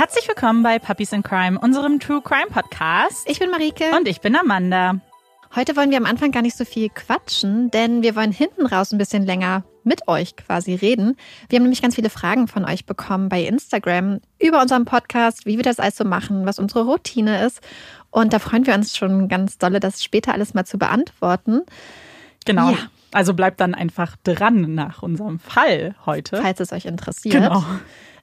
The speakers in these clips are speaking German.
Herzlich willkommen bei Puppies in Crime, unserem True Crime Podcast. Ich bin Marike. Und ich bin Amanda. Heute wollen wir am Anfang gar nicht so viel quatschen, denn wir wollen hinten raus ein bisschen länger mit euch quasi reden. Wir haben nämlich ganz viele Fragen von euch bekommen bei Instagram über unseren Podcast, wie wir das alles so machen, was unsere Routine ist. Und da freuen wir uns schon ganz dolle, das später alles mal zu beantworten. Genau. Ja. Also bleibt dann einfach dran nach unserem Fall heute. Falls es euch interessiert. Genau.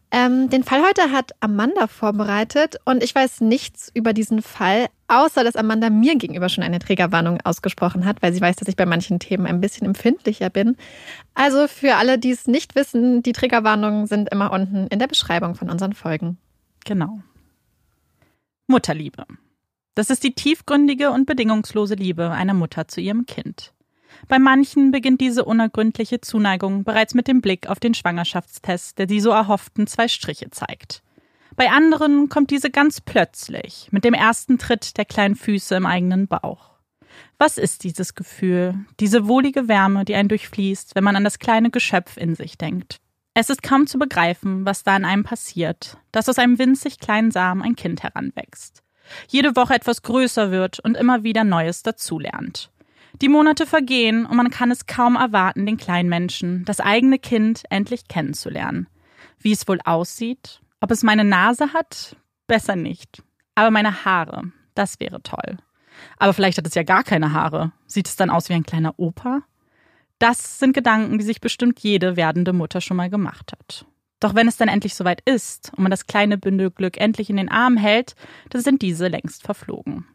Ähm, den Fall heute hat Amanda vorbereitet und ich weiß nichts über diesen Fall, außer dass Amanda mir gegenüber schon eine Trägerwarnung ausgesprochen hat, weil sie weiß, dass ich bei manchen Themen ein bisschen empfindlicher bin. Also für alle, die es nicht wissen, die Trägerwarnungen sind immer unten in der Beschreibung von unseren Folgen. Genau. Mutterliebe. Das ist die tiefgründige und bedingungslose Liebe einer Mutter zu ihrem Kind. Bei manchen beginnt diese unergründliche Zuneigung bereits mit dem Blick auf den Schwangerschaftstest, der die so erhofften zwei Striche zeigt. Bei anderen kommt diese ganz plötzlich, mit dem ersten Tritt der kleinen Füße im eigenen Bauch. Was ist dieses Gefühl, diese wohlige Wärme, die einen durchfließt, wenn man an das kleine Geschöpf in sich denkt? Es ist kaum zu begreifen, was da in einem passiert, dass aus einem winzig kleinen Samen ein Kind heranwächst. Jede Woche etwas größer wird und immer wieder Neues dazulernt. Die Monate vergehen und man kann es kaum erwarten, den kleinen Menschen, das eigene Kind, endlich kennenzulernen. Wie es wohl aussieht, ob es meine Nase hat, besser nicht. Aber meine Haare, das wäre toll. Aber vielleicht hat es ja gar keine Haare. Sieht es dann aus wie ein kleiner Opa? Das sind Gedanken, die sich bestimmt jede werdende Mutter schon mal gemacht hat. Doch wenn es dann endlich soweit ist und man das kleine Bündel Glück endlich in den Arm hält, dann sind diese längst verflogen.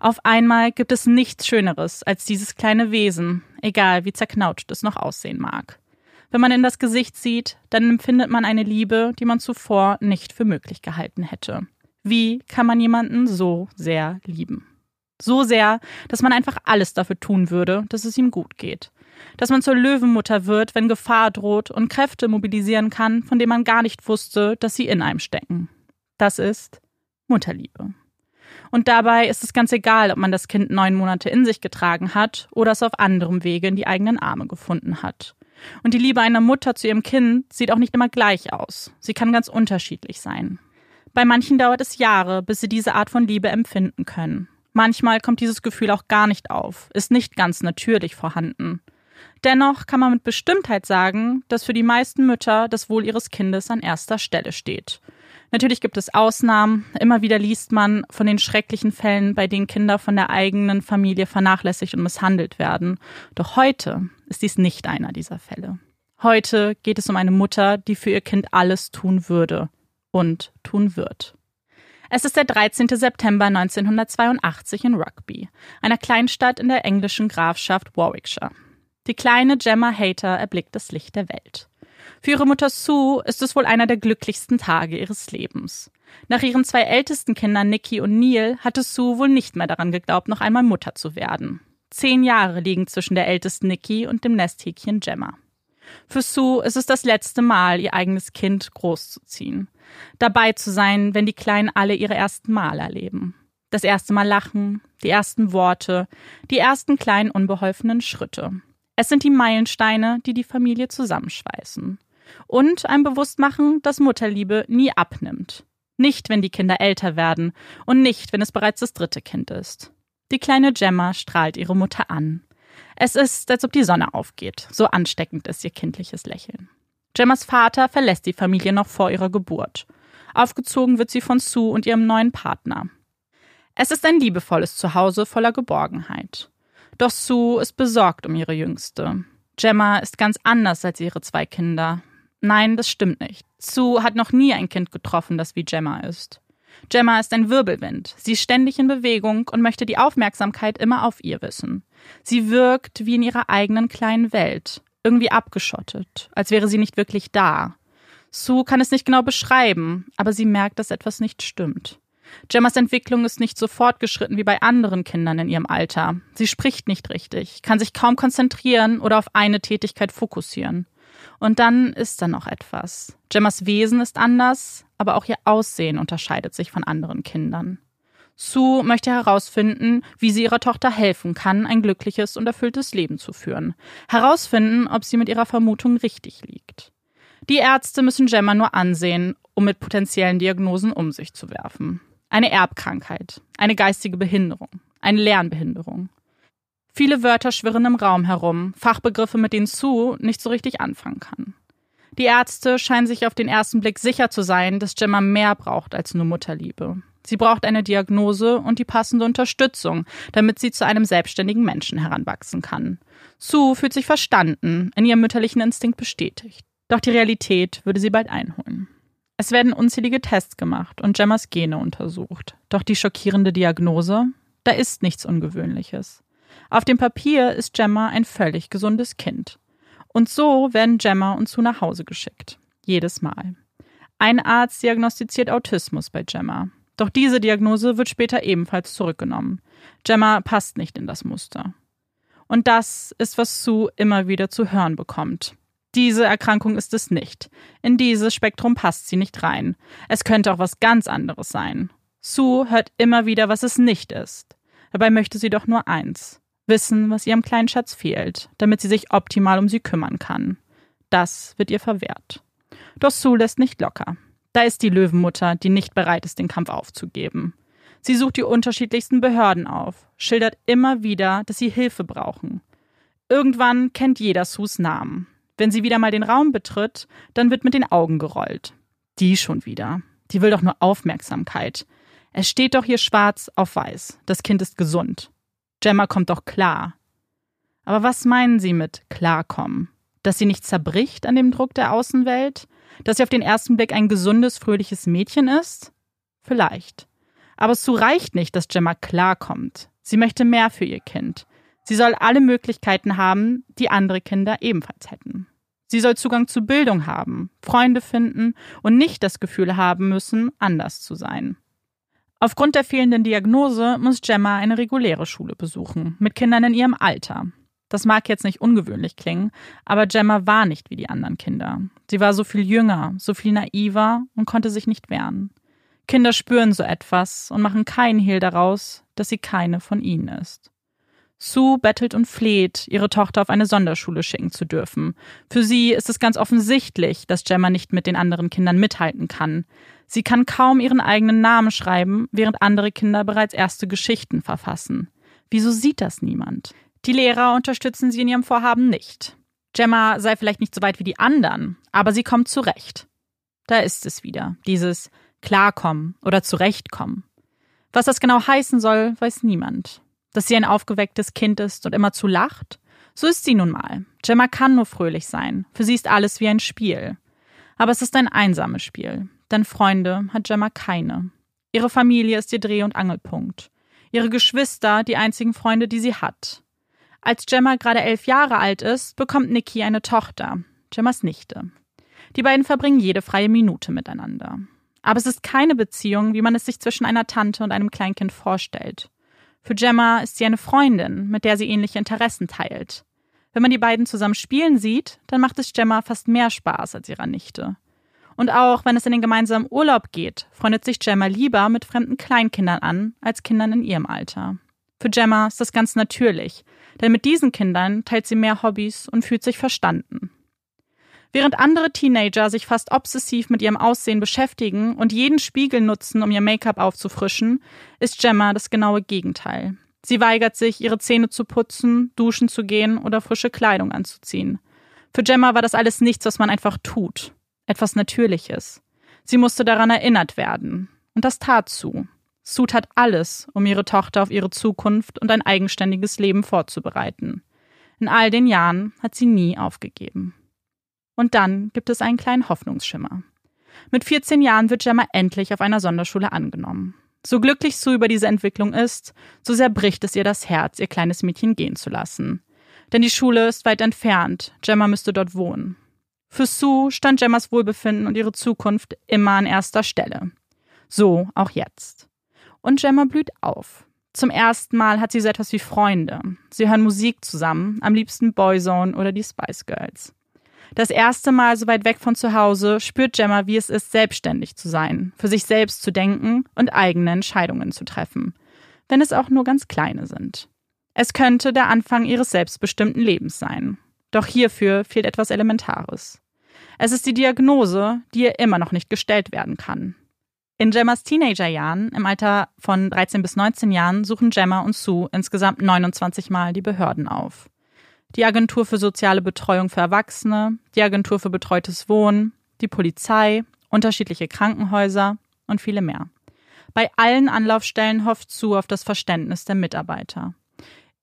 Auf einmal gibt es nichts Schöneres als dieses kleine Wesen, egal wie zerknautscht es noch aussehen mag. Wenn man in das Gesicht sieht, dann empfindet man eine Liebe, die man zuvor nicht für möglich gehalten hätte. Wie kann man jemanden so sehr lieben? So sehr, dass man einfach alles dafür tun würde, dass es ihm gut geht. Dass man zur Löwenmutter wird, wenn Gefahr droht und Kräfte mobilisieren kann, von denen man gar nicht wusste, dass sie in einem stecken. Das ist Mutterliebe. Und dabei ist es ganz egal, ob man das Kind neun Monate in sich getragen hat oder es auf anderem Wege in die eigenen Arme gefunden hat. Und die Liebe einer Mutter zu ihrem Kind sieht auch nicht immer gleich aus. Sie kann ganz unterschiedlich sein. Bei manchen dauert es Jahre, bis sie diese Art von Liebe empfinden können. Manchmal kommt dieses Gefühl auch gar nicht auf, ist nicht ganz natürlich vorhanden. Dennoch kann man mit Bestimmtheit sagen, dass für die meisten Mütter das Wohl ihres Kindes an erster Stelle steht. Natürlich gibt es Ausnahmen. Immer wieder liest man von den schrecklichen Fällen, bei denen Kinder von der eigenen Familie vernachlässigt und misshandelt werden. Doch heute ist dies nicht einer dieser Fälle. Heute geht es um eine Mutter, die für ihr Kind alles tun würde und tun wird. Es ist der 13. September 1982 in Rugby, einer Kleinstadt in der englischen Grafschaft Warwickshire. Die kleine Gemma Hater erblickt das Licht der Welt. Für ihre Mutter Sue ist es wohl einer der glücklichsten Tage ihres Lebens. Nach ihren zwei ältesten Kindern Nikki und Neil hatte Sue wohl nicht mehr daran geglaubt, noch einmal Mutter zu werden. Zehn Jahre liegen zwischen der ältesten Nikki und dem Nesthäkchen Gemma. Für Sue ist es das letzte Mal, ihr eigenes Kind großzuziehen. Dabei zu sein, wenn die Kleinen alle ihre ersten Mal erleben. Das erste Mal lachen, die ersten Worte, die ersten kleinen unbeholfenen Schritte. Es sind die Meilensteine, die die Familie zusammenschweißen. Und ein Bewusstmachen, dass Mutterliebe nie abnimmt. Nicht, wenn die Kinder älter werden und nicht, wenn es bereits das dritte Kind ist. Die kleine Gemma strahlt ihre Mutter an. Es ist, als ob die Sonne aufgeht. So ansteckend ist ihr kindliches Lächeln. Gemmas Vater verlässt die Familie noch vor ihrer Geburt. Aufgezogen wird sie von Sue und ihrem neuen Partner. Es ist ein liebevolles Zuhause voller Geborgenheit. Doch Sue ist besorgt um ihre Jüngste. Gemma ist ganz anders als ihre zwei Kinder. Nein, das stimmt nicht. Sue hat noch nie ein Kind getroffen, das wie Gemma ist. Gemma ist ein Wirbelwind. Sie ist ständig in Bewegung und möchte die Aufmerksamkeit immer auf ihr wissen. Sie wirkt wie in ihrer eigenen kleinen Welt, irgendwie abgeschottet, als wäre sie nicht wirklich da. Sue kann es nicht genau beschreiben, aber sie merkt, dass etwas nicht stimmt. Gemmas Entwicklung ist nicht so fortgeschritten wie bei anderen Kindern in ihrem Alter. Sie spricht nicht richtig, kann sich kaum konzentrieren oder auf eine Tätigkeit fokussieren. Und dann ist da noch etwas. Gemmas Wesen ist anders, aber auch ihr Aussehen unterscheidet sich von anderen Kindern. Sue möchte herausfinden, wie sie ihrer Tochter helfen kann, ein glückliches und erfülltes Leben zu führen. Herausfinden, ob sie mit ihrer Vermutung richtig liegt. Die Ärzte müssen Gemma nur ansehen, um mit potenziellen Diagnosen um sich zu werfen. Eine Erbkrankheit, eine geistige Behinderung, eine Lernbehinderung. Viele Wörter schwirren im Raum herum, Fachbegriffe, mit denen Sue nicht so richtig anfangen kann. Die Ärzte scheinen sich auf den ersten Blick sicher zu sein, dass Gemma mehr braucht als nur Mutterliebe. Sie braucht eine Diagnose und die passende Unterstützung, damit sie zu einem selbstständigen Menschen heranwachsen kann. Sue fühlt sich verstanden, in ihrem mütterlichen Instinkt bestätigt. Doch die Realität würde sie bald einholen. Es werden unzählige Tests gemacht und Gemmas Gene untersucht. Doch die schockierende Diagnose? Da ist nichts Ungewöhnliches. Auf dem Papier ist Gemma ein völlig gesundes Kind. Und so werden Gemma und Sue nach Hause geschickt. Jedes Mal. Ein Arzt diagnostiziert Autismus bei Gemma. Doch diese Diagnose wird später ebenfalls zurückgenommen. Gemma passt nicht in das Muster. Und das ist, was Sue immer wieder zu hören bekommt. Diese Erkrankung ist es nicht. In dieses Spektrum passt sie nicht rein. Es könnte auch was ganz anderes sein. Sue hört immer wieder, was es nicht ist. Dabei möchte sie doch nur eins. Wissen, was ihrem kleinen Schatz fehlt, damit sie sich optimal um sie kümmern kann. Das wird ihr verwehrt. Doch Sue lässt nicht locker. Da ist die Löwenmutter, die nicht bereit ist, den Kampf aufzugeben. Sie sucht die unterschiedlichsten Behörden auf, schildert immer wieder, dass sie Hilfe brauchen. Irgendwann kennt jeder Sus Namen. Wenn sie wieder mal den Raum betritt, dann wird mit den Augen gerollt. Die schon wieder. Die will doch nur Aufmerksamkeit. Es steht doch hier schwarz auf weiß. Das Kind ist gesund. Gemma kommt doch klar. Aber was meinen Sie mit klarkommen? Dass sie nicht zerbricht an dem Druck der Außenwelt? Dass sie auf den ersten Blick ein gesundes, fröhliches Mädchen ist? Vielleicht. Aber es reicht nicht, dass Gemma klarkommt. Sie möchte mehr für ihr Kind. Sie soll alle Möglichkeiten haben, die andere Kinder ebenfalls hätten. Sie soll Zugang zu Bildung haben, Freunde finden und nicht das Gefühl haben müssen, anders zu sein. Aufgrund der fehlenden Diagnose muss Gemma eine reguläre Schule besuchen, mit Kindern in ihrem Alter. Das mag jetzt nicht ungewöhnlich klingen, aber Gemma war nicht wie die anderen Kinder. Sie war so viel jünger, so viel naiver und konnte sich nicht wehren. Kinder spüren so etwas und machen keinen Hehl daraus, dass sie keine von ihnen ist. Sue bettelt und fleht, ihre Tochter auf eine Sonderschule schicken zu dürfen. Für sie ist es ganz offensichtlich, dass Gemma nicht mit den anderen Kindern mithalten kann. Sie kann kaum ihren eigenen Namen schreiben, während andere Kinder bereits erste Geschichten verfassen. Wieso sieht das niemand? Die Lehrer unterstützen sie in ihrem Vorhaben nicht. Gemma sei vielleicht nicht so weit wie die anderen, aber sie kommt zurecht. Da ist es wieder, dieses klarkommen oder zurechtkommen. Was das genau heißen soll, weiß niemand. Dass sie ein aufgewecktes Kind ist und immer zu lacht? So ist sie nun mal. Gemma kann nur fröhlich sein. Für sie ist alles wie ein Spiel. Aber es ist ein einsames Spiel. Denn Freunde hat Gemma keine. Ihre Familie ist ihr Dreh- und Angelpunkt. Ihre Geschwister die einzigen Freunde, die sie hat. Als Gemma gerade elf Jahre alt ist, bekommt Nikki eine Tochter, Gemmas Nichte. Die beiden verbringen jede freie Minute miteinander. Aber es ist keine Beziehung, wie man es sich zwischen einer Tante und einem Kleinkind vorstellt. Für Gemma ist sie eine Freundin, mit der sie ähnliche Interessen teilt. Wenn man die beiden zusammen spielen sieht, dann macht es Gemma fast mehr Spaß als ihrer Nichte. Und auch wenn es in den gemeinsamen Urlaub geht, freundet sich Gemma lieber mit fremden Kleinkindern an, als Kindern in ihrem Alter. Für Gemma ist das ganz natürlich, denn mit diesen Kindern teilt sie mehr Hobbys und fühlt sich verstanden. Während andere Teenager sich fast obsessiv mit ihrem Aussehen beschäftigen und jeden Spiegel nutzen, um ihr Make-up aufzufrischen, ist Gemma das genaue Gegenteil. Sie weigert sich, ihre Zähne zu putzen, duschen zu gehen oder frische Kleidung anzuziehen. Für Gemma war das alles nichts, was man einfach tut. Etwas Natürliches. Sie musste daran erinnert werden. Und das tat Sue. Sue tat alles, um ihre Tochter auf ihre Zukunft und ein eigenständiges Leben vorzubereiten. In all den Jahren hat sie nie aufgegeben. Und dann gibt es einen kleinen Hoffnungsschimmer. Mit 14 Jahren wird Gemma endlich auf einer Sonderschule angenommen. So glücklich Sue über diese Entwicklung ist, so sehr bricht es ihr das Herz, ihr kleines Mädchen gehen zu lassen. Denn die Schule ist weit entfernt, Gemma müsste dort wohnen. Für Sue stand Gemmas Wohlbefinden und ihre Zukunft immer an erster Stelle. So auch jetzt. Und Gemma blüht auf. Zum ersten Mal hat sie so etwas wie Freunde. Sie hören Musik zusammen, am liebsten Boyzone oder die Spice Girls. Das erste Mal so weit weg von zu Hause spürt Gemma, wie es ist, selbstständig zu sein, für sich selbst zu denken und eigene Entscheidungen zu treffen, wenn es auch nur ganz kleine sind. Es könnte der Anfang ihres selbstbestimmten Lebens sein. Doch hierfür fehlt etwas Elementares. Es ist die Diagnose, die ihr immer noch nicht gestellt werden kann. In Gemmas Teenagerjahren, im Alter von 13 bis 19 Jahren, suchen Gemma und Sue insgesamt 29 Mal die Behörden auf. Die Agentur für soziale Betreuung für Erwachsene, die Agentur für betreutes Wohnen, die Polizei, unterschiedliche Krankenhäuser und viele mehr. Bei allen Anlaufstellen hofft Sue auf das Verständnis der Mitarbeiter.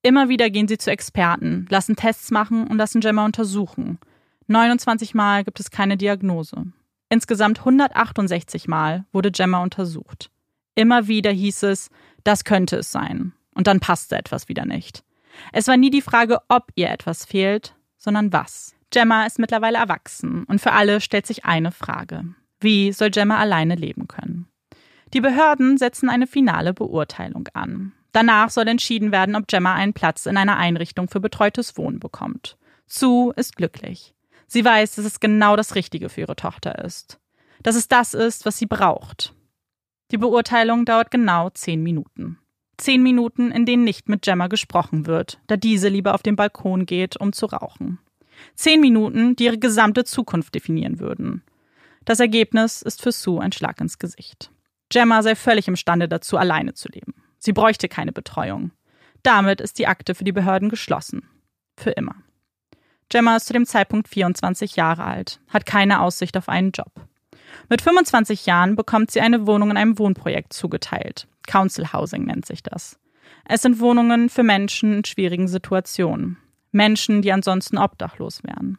Immer wieder gehen sie zu Experten, lassen Tests machen und lassen Gemma untersuchen. 29 Mal gibt es keine Diagnose. Insgesamt 168 Mal wurde Gemma untersucht. Immer wieder hieß es, das könnte es sein. Und dann passte etwas wieder nicht. Es war nie die Frage, ob ihr etwas fehlt, sondern was. Gemma ist mittlerweile erwachsen und für alle stellt sich eine Frage. Wie soll Gemma alleine leben können? Die Behörden setzen eine finale Beurteilung an. Danach soll entschieden werden, ob Gemma einen Platz in einer Einrichtung für betreutes Wohnen bekommt. Sue ist glücklich. Sie weiß, dass es genau das Richtige für ihre Tochter ist. Dass es das ist, was sie braucht. Die Beurteilung dauert genau zehn Minuten. Zehn Minuten, in denen nicht mit Gemma gesprochen wird, da diese lieber auf den Balkon geht, um zu rauchen. Zehn Minuten, die ihre gesamte Zukunft definieren würden. Das Ergebnis ist für Sue ein Schlag ins Gesicht. Gemma sei völlig imstande dazu, alleine zu leben. Sie bräuchte keine Betreuung. Damit ist die Akte für die Behörden geschlossen. Für immer. Gemma ist zu dem Zeitpunkt 24 Jahre alt, hat keine Aussicht auf einen Job. Mit 25 Jahren bekommt sie eine Wohnung in einem Wohnprojekt zugeteilt. Council Housing nennt sich das. Es sind Wohnungen für Menschen in schwierigen Situationen. Menschen, die ansonsten obdachlos wären.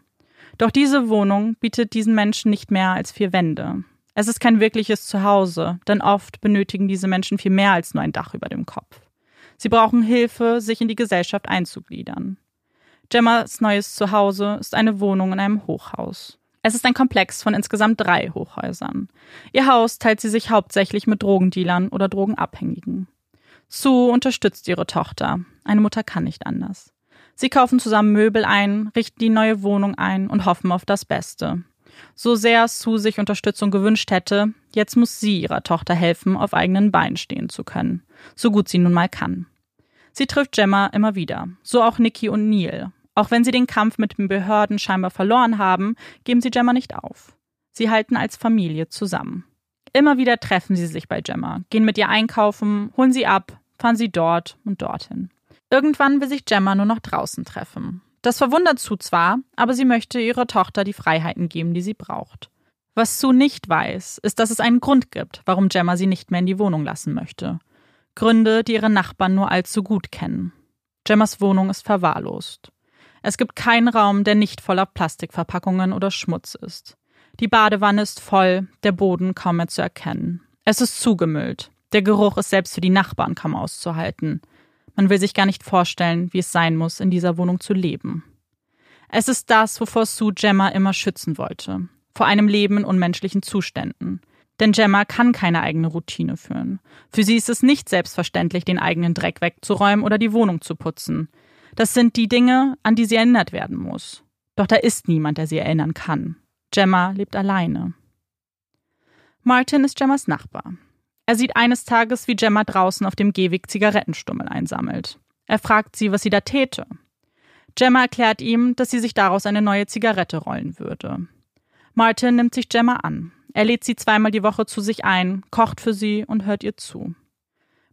Doch diese Wohnung bietet diesen Menschen nicht mehr als vier Wände. Es ist kein wirkliches Zuhause, denn oft benötigen diese Menschen viel mehr als nur ein Dach über dem Kopf. Sie brauchen Hilfe, sich in die Gesellschaft einzugliedern. Gemmas neues Zuhause ist eine Wohnung in einem Hochhaus. Es ist ein Komplex von insgesamt drei Hochhäusern. Ihr Haus teilt sie sich hauptsächlich mit Drogendealern oder Drogenabhängigen. Sue unterstützt ihre Tochter. Eine Mutter kann nicht anders. Sie kaufen zusammen Möbel ein, richten die neue Wohnung ein und hoffen auf das Beste. So sehr Sue sich Unterstützung gewünscht hätte, jetzt muss sie ihrer Tochter helfen, auf eigenen Beinen stehen zu können. So gut sie nun mal kann. Sie trifft Gemma immer wieder. So auch Nikki und Neil. Auch wenn sie den Kampf mit den Behörden scheinbar verloren haben, geben sie Gemma nicht auf. Sie halten als Familie zusammen. Immer wieder treffen sie sich bei Gemma, gehen mit ihr einkaufen, holen sie ab, fahren sie dort und dorthin. Irgendwann will sich Gemma nur noch draußen treffen. Das verwundert Sue zwar, aber sie möchte ihrer Tochter die Freiheiten geben, die sie braucht. Was Sue nicht weiß, ist, dass es einen Grund gibt, warum Gemma sie nicht mehr in die Wohnung lassen möchte. Gründe, die ihre Nachbarn nur allzu gut kennen. Gemmas Wohnung ist verwahrlost. Es gibt keinen Raum, der nicht voller Plastikverpackungen oder Schmutz ist. Die Badewanne ist voll, der Boden kaum mehr zu erkennen. Es ist zugemüllt. Der Geruch ist selbst für die Nachbarn kaum auszuhalten. Man will sich gar nicht vorstellen, wie es sein muss, in dieser Wohnung zu leben. Es ist das, wovor Sue Gemma immer schützen wollte. Vor einem Leben in unmenschlichen Zuständen. Denn Gemma kann keine eigene Routine führen. Für sie ist es nicht selbstverständlich, den eigenen Dreck wegzuräumen oder die Wohnung zu putzen. Das sind die Dinge, an die sie erinnert werden muss. Doch da ist niemand, der sie erinnern kann. Gemma lebt alleine. Martin ist Gemmas Nachbar. Er sieht eines Tages, wie Gemma draußen auf dem Gehweg Zigarettenstummel einsammelt. Er fragt sie, was sie da täte. Gemma erklärt ihm, dass sie sich daraus eine neue Zigarette rollen würde. Martin nimmt sich Gemma an. Er lädt sie zweimal die Woche zu sich ein, kocht für sie und hört ihr zu.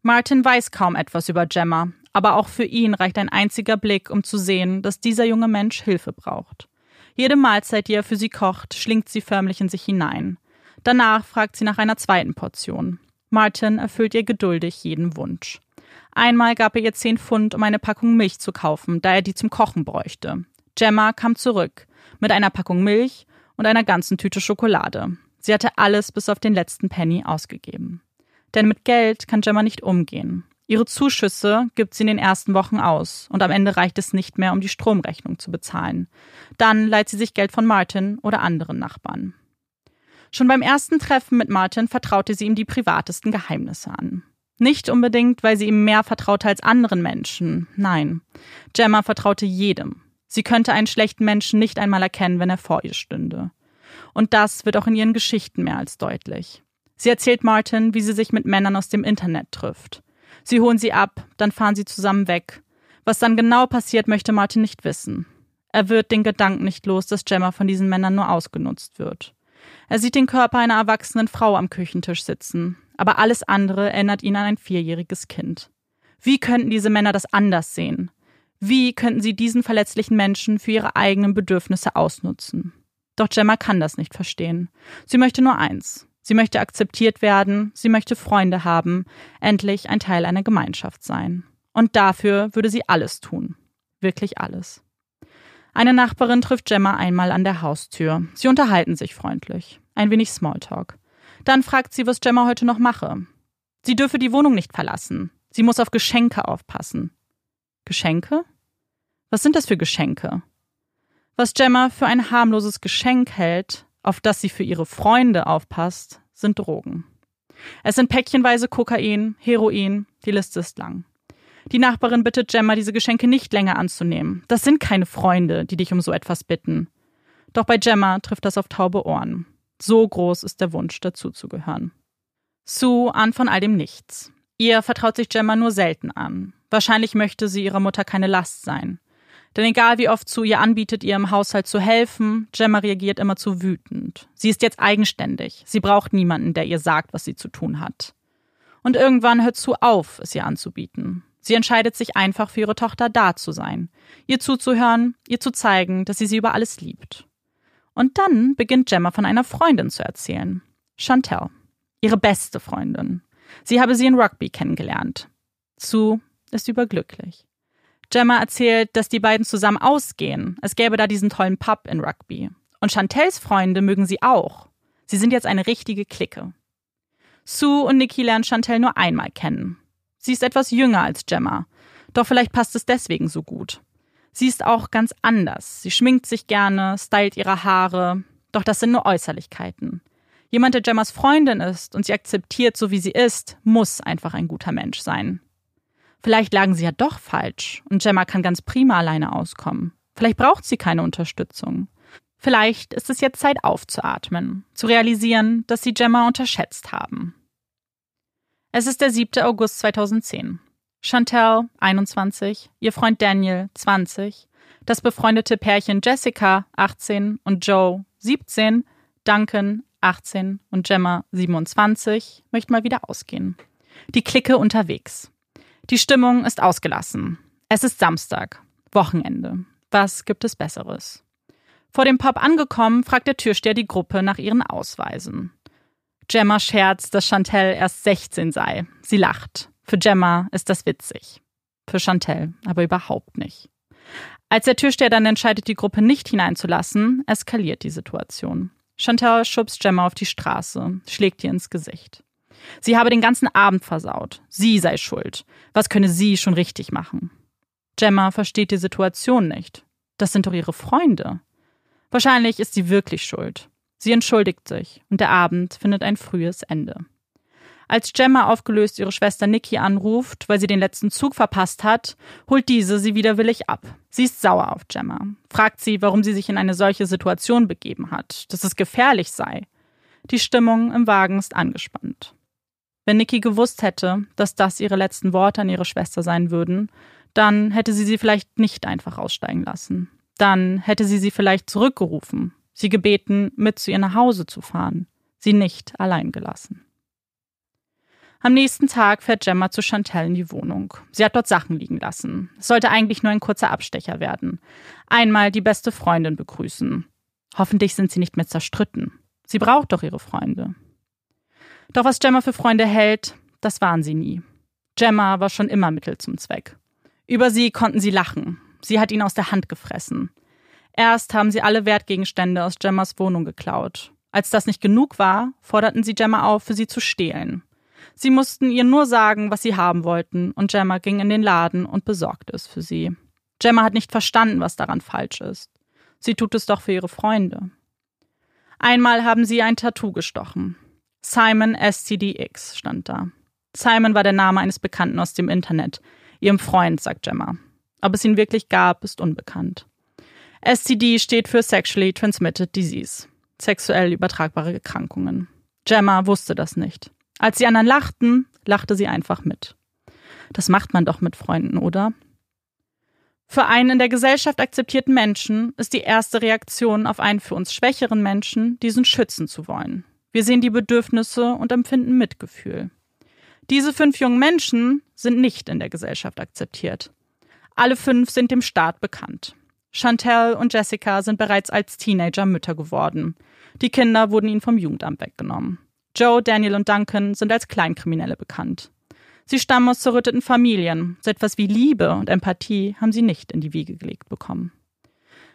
Martin weiß kaum etwas über Gemma, aber auch für ihn reicht ein einziger Blick, um zu sehen, dass dieser junge Mensch Hilfe braucht. Jede Mahlzeit, die er für sie kocht, schlingt sie förmlich in sich hinein. Danach fragt sie nach einer zweiten Portion. Martin erfüllt ihr geduldig jeden Wunsch. Einmal gab er ihr zehn Pfund, um eine Packung Milch zu kaufen, da er die zum Kochen bräuchte. Gemma kam zurück mit einer Packung Milch und einer ganzen Tüte Schokolade. Sie hatte alles bis auf den letzten Penny ausgegeben. Denn mit Geld kann Gemma nicht umgehen. Ihre Zuschüsse gibt sie in den ersten Wochen aus und am Ende reicht es nicht mehr, um die Stromrechnung zu bezahlen. Dann leiht sie sich Geld von Martin oder anderen Nachbarn. Schon beim ersten Treffen mit Martin vertraute sie ihm die privatesten Geheimnisse an. Nicht unbedingt, weil sie ihm mehr vertraute als anderen Menschen. Nein. Gemma vertraute jedem. Sie könnte einen schlechten Menschen nicht einmal erkennen, wenn er vor ihr stünde. Und das wird auch in ihren Geschichten mehr als deutlich. Sie erzählt Martin, wie sie sich mit Männern aus dem Internet trifft. Sie holen sie ab, dann fahren sie zusammen weg. Was dann genau passiert, möchte Martin nicht wissen. Er wird den Gedanken nicht los, dass Gemma von diesen Männern nur ausgenutzt wird. Er sieht den Körper einer erwachsenen Frau am Küchentisch sitzen, aber alles andere erinnert ihn an ein vierjähriges Kind. Wie könnten diese Männer das anders sehen? Wie könnten sie diesen verletzlichen Menschen für ihre eigenen Bedürfnisse ausnutzen? Doch Gemma kann das nicht verstehen. Sie möchte nur eins. Sie möchte akzeptiert werden, sie möchte Freunde haben, endlich ein Teil einer Gemeinschaft sein. Und dafür würde sie alles tun. Wirklich alles. Eine Nachbarin trifft Gemma einmal an der Haustür. Sie unterhalten sich freundlich. Ein wenig Smalltalk. Dann fragt sie, was Gemma heute noch mache. Sie dürfe die Wohnung nicht verlassen. Sie muss auf Geschenke aufpassen. Geschenke? Was sind das für Geschenke? Was Gemma für ein harmloses Geschenk hält, auf das sie für ihre Freunde aufpasst, sind Drogen. Es sind päckchenweise Kokain, Heroin, die Liste ist lang. Die Nachbarin bittet Gemma, diese Geschenke nicht länger anzunehmen. Das sind keine Freunde, die dich um so etwas bitten. Doch bei Gemma trifft das auf taube Ohren. So groß ist der Wunsch, dazuzugehören. Sue ahnt von all dem nichts. Ihr vertraut sich Gemma nur selten an. Wahrscheinlich möchte sie ihrer Mutter keine Last sein. Denn egal wie oft Sue ihr anbietet, ihr im Haushalt zu helfen, Gemma reagiert immer zu wütend. Sie ist jetzt eigenständig. Sie braucht niemanden, der ihr sagt, was sie zu tun hat. Und irgendwann hört Sue auf, es ihr anzubieten. Sie entscheidet sich einfach für ihre Tochter da zu sein, ihr zuzuhören, ihr zu zeigen, dass sie sie über alles liebt. Und dann beginnt Gemma von einer Freundin zu erzählen. Chantel. Ihre beste Freundin. Sie habe sie in Rugby kennengelernt. Sue ist überglücklich. Gemma erzählt, dass die beiden zusammen ausgehen. Es gäbe da diesen tollen Pub in Rugby. Und Chantels Freunde mögen sie auch. Sie sind jetzt eine richtige Clique. Sue und Nikki lernen Chantel nur einmal kennen. Sie ist etwas jünger als Gemma. Doch vielleicht passt es deswegen so gut. Sie ist auch ganz anders. Sie schminkt sich gerne, stylt ihre Haare. Doch das sind nur Äußerlichkeiten. Jemand, der Gemmas Freundin ist und sie akzeptiert, so wie sie ist, muss einfach ein guter Mensch sein. Vielleicht lagen sie ja doch falsch und Gemma kann ganz prima alleine auskommen. Vielleicht braucht sie keine Unterstützung. Vielleicht ist es jetzt Zeit aufzuatmen, zu realisieren, dass sie Gemma unterschätzt haben. Es ist der 7. August 2010. Chantel, 21, ihr Freund Daniel, 20, das befreundete Pärchen Jessica, 18 und Joe, 17, Duncan, 18 und Gemma, 27, möchten mal wieder ausgehen. Die Clique unterwegs. Die Stimmung ist ausgelassen. Es ist Samstag, Wochenende. Was gibt es Besseres? Vor dem Pub angekommen, fragt der Türsteher die Gruppe nach ihren Ausweisen. Gemma scherzt, dass Chantel erst 16 sei. Sie lacht. Für Gemma ist das witzig. Für Chantel aber überhaupt nicht. Als der Türsteher dann entscheidet, die Gruppe nicht hineinzulassen, eskaliert die Situation. Chantel schubst Gemma auf die Straße, schlägt ihr ins Gesicht. Sie habe den ganzen Abend versaut. Sie sei schuld. Was könne sie schon richtig machen? Gemma versteht die Situation nicht. Das sind doch ihre Freunde. Wahrscheinlich ist sie wirklich schuld. Sie entschuldigt sich und der Abend findet ein frühes Ende. Als Gemma aufgelöst ihre Schwester Nikki anruft, weil sie den letzten Zug verpasst hat, holt diese sie widerwillig ab. Sie ist sauer auf Gemma, fragt sie, warum sie sich in eine solche Situation begeben hat, dass es gefährlich sei. Die Stimmung im Wagen ist angespannt. Wenn Nikki gewusst hätte, dass das ihre letzten Worte an ihre Schwester sein würden, dann hätte sie sie vielleicht nicht einfach aussteigen lassen. Dann hätte sie sie vielleicht zurückgerufen, sie gebeten, mit zu ihr nach Hause zu fahren, sie nicht allein gelassen. Am nächsten Tag fährt Gemma zu Chantal in die Wohnung. Sie hat dort Sachen liegen lassen. Es sollte eigentlich nur ein kurzer Abstecher werden. Einmal die beste Freundin begrüßen. Hoffentlich sind sie nicht mehr zerstritten. Sie braucht doch ihre Freunde. Doch was Gemma für Freunde hält, das waren sie nie. Gemma war schon immer Mittel zum Zweck. Über sie konnten sie lachen. Sie hat ihn aus der Hand gefressen. Erst haben sie alle Wertgegenstände aus Gemmas Wohnung geklaut. Als das nicht genug war, forderten sie Gemma auf, für sie zu stehlen. Sie mussten ihr nur sagen, was sie haben wollten, und Gemma ging in den Laden und besorgte es für sie. Gemma hat nicht verstanden, was daran falsch ist. Sie tut es doch für ihre Freunde. Einmal haben sie ein Tattoo gestochen. Simon SCDX stand da. Simon war der Name eines Bekannten aus dem Internet, ihrem Freund, sagt Gemma. Ob es ihn wirklich gab, ist unbekannt. STD steht für Sexually Transmitted Disease, sexuell übertragbare Erkrankungen. Gemma wusste das nicht. Als die anderen lachten, lachte sie einfach mit. Das macht man doch mit Freunden, oder? Für einen in der Gesellschaft akzeptierten Menschen ist die erste Reaktion auf einen für uns schwächeren Menschen, diesen schützen zu wollen. Wir sehen die Bedürfnisse und empfinden Mitgefühl. Diese fünf jungen Menschen sind nicht in der Gesellschaft akzeptiert. Alle fünf sind dem Staat bekannt. Chantel und Jessica sind bereits als Teenager Mütter geworden. Die Kinder wurden ihnen vom Jugendamt weggenommen. Joe, Daniel und Duncan sind als Kleinkriminelle bekannt. Sie stammen aus zerrütteten Familien. So etwas wie Liebe und Empathie haben sie nicht in die Wiege gelegt bekommen.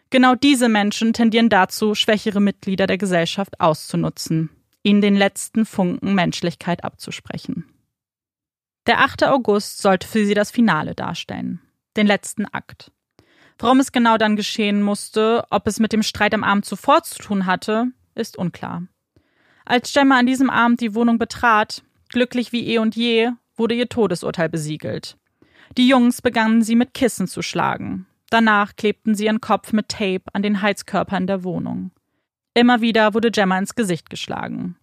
Genau diese Menschen tendieren dazu, schwächere Mitglieder der Gesellschaft auszunutzen, ihnen den letzten Funken Menschlichkeit abzusprechen. Der 8. August sollte für sie das Finale darstellen, den letzten Akt. Warum es genau dann geschehen musste, ob es mit dem Streit am Abend zuvor zu tun hatte, ist unklar. Als Gemma an diesem Abend die Wohnung betrat, glücklich wie eh und je, wurde ihr Todesurteil besiegelt. Die Jungs begannen sie mit Kissen zu schlagen. Danach klebten sie ihren Kopf mit Tape an den Heizkörper in der Wohnung. Immer wieder wurde Gemma ins Gesicht geschlagen.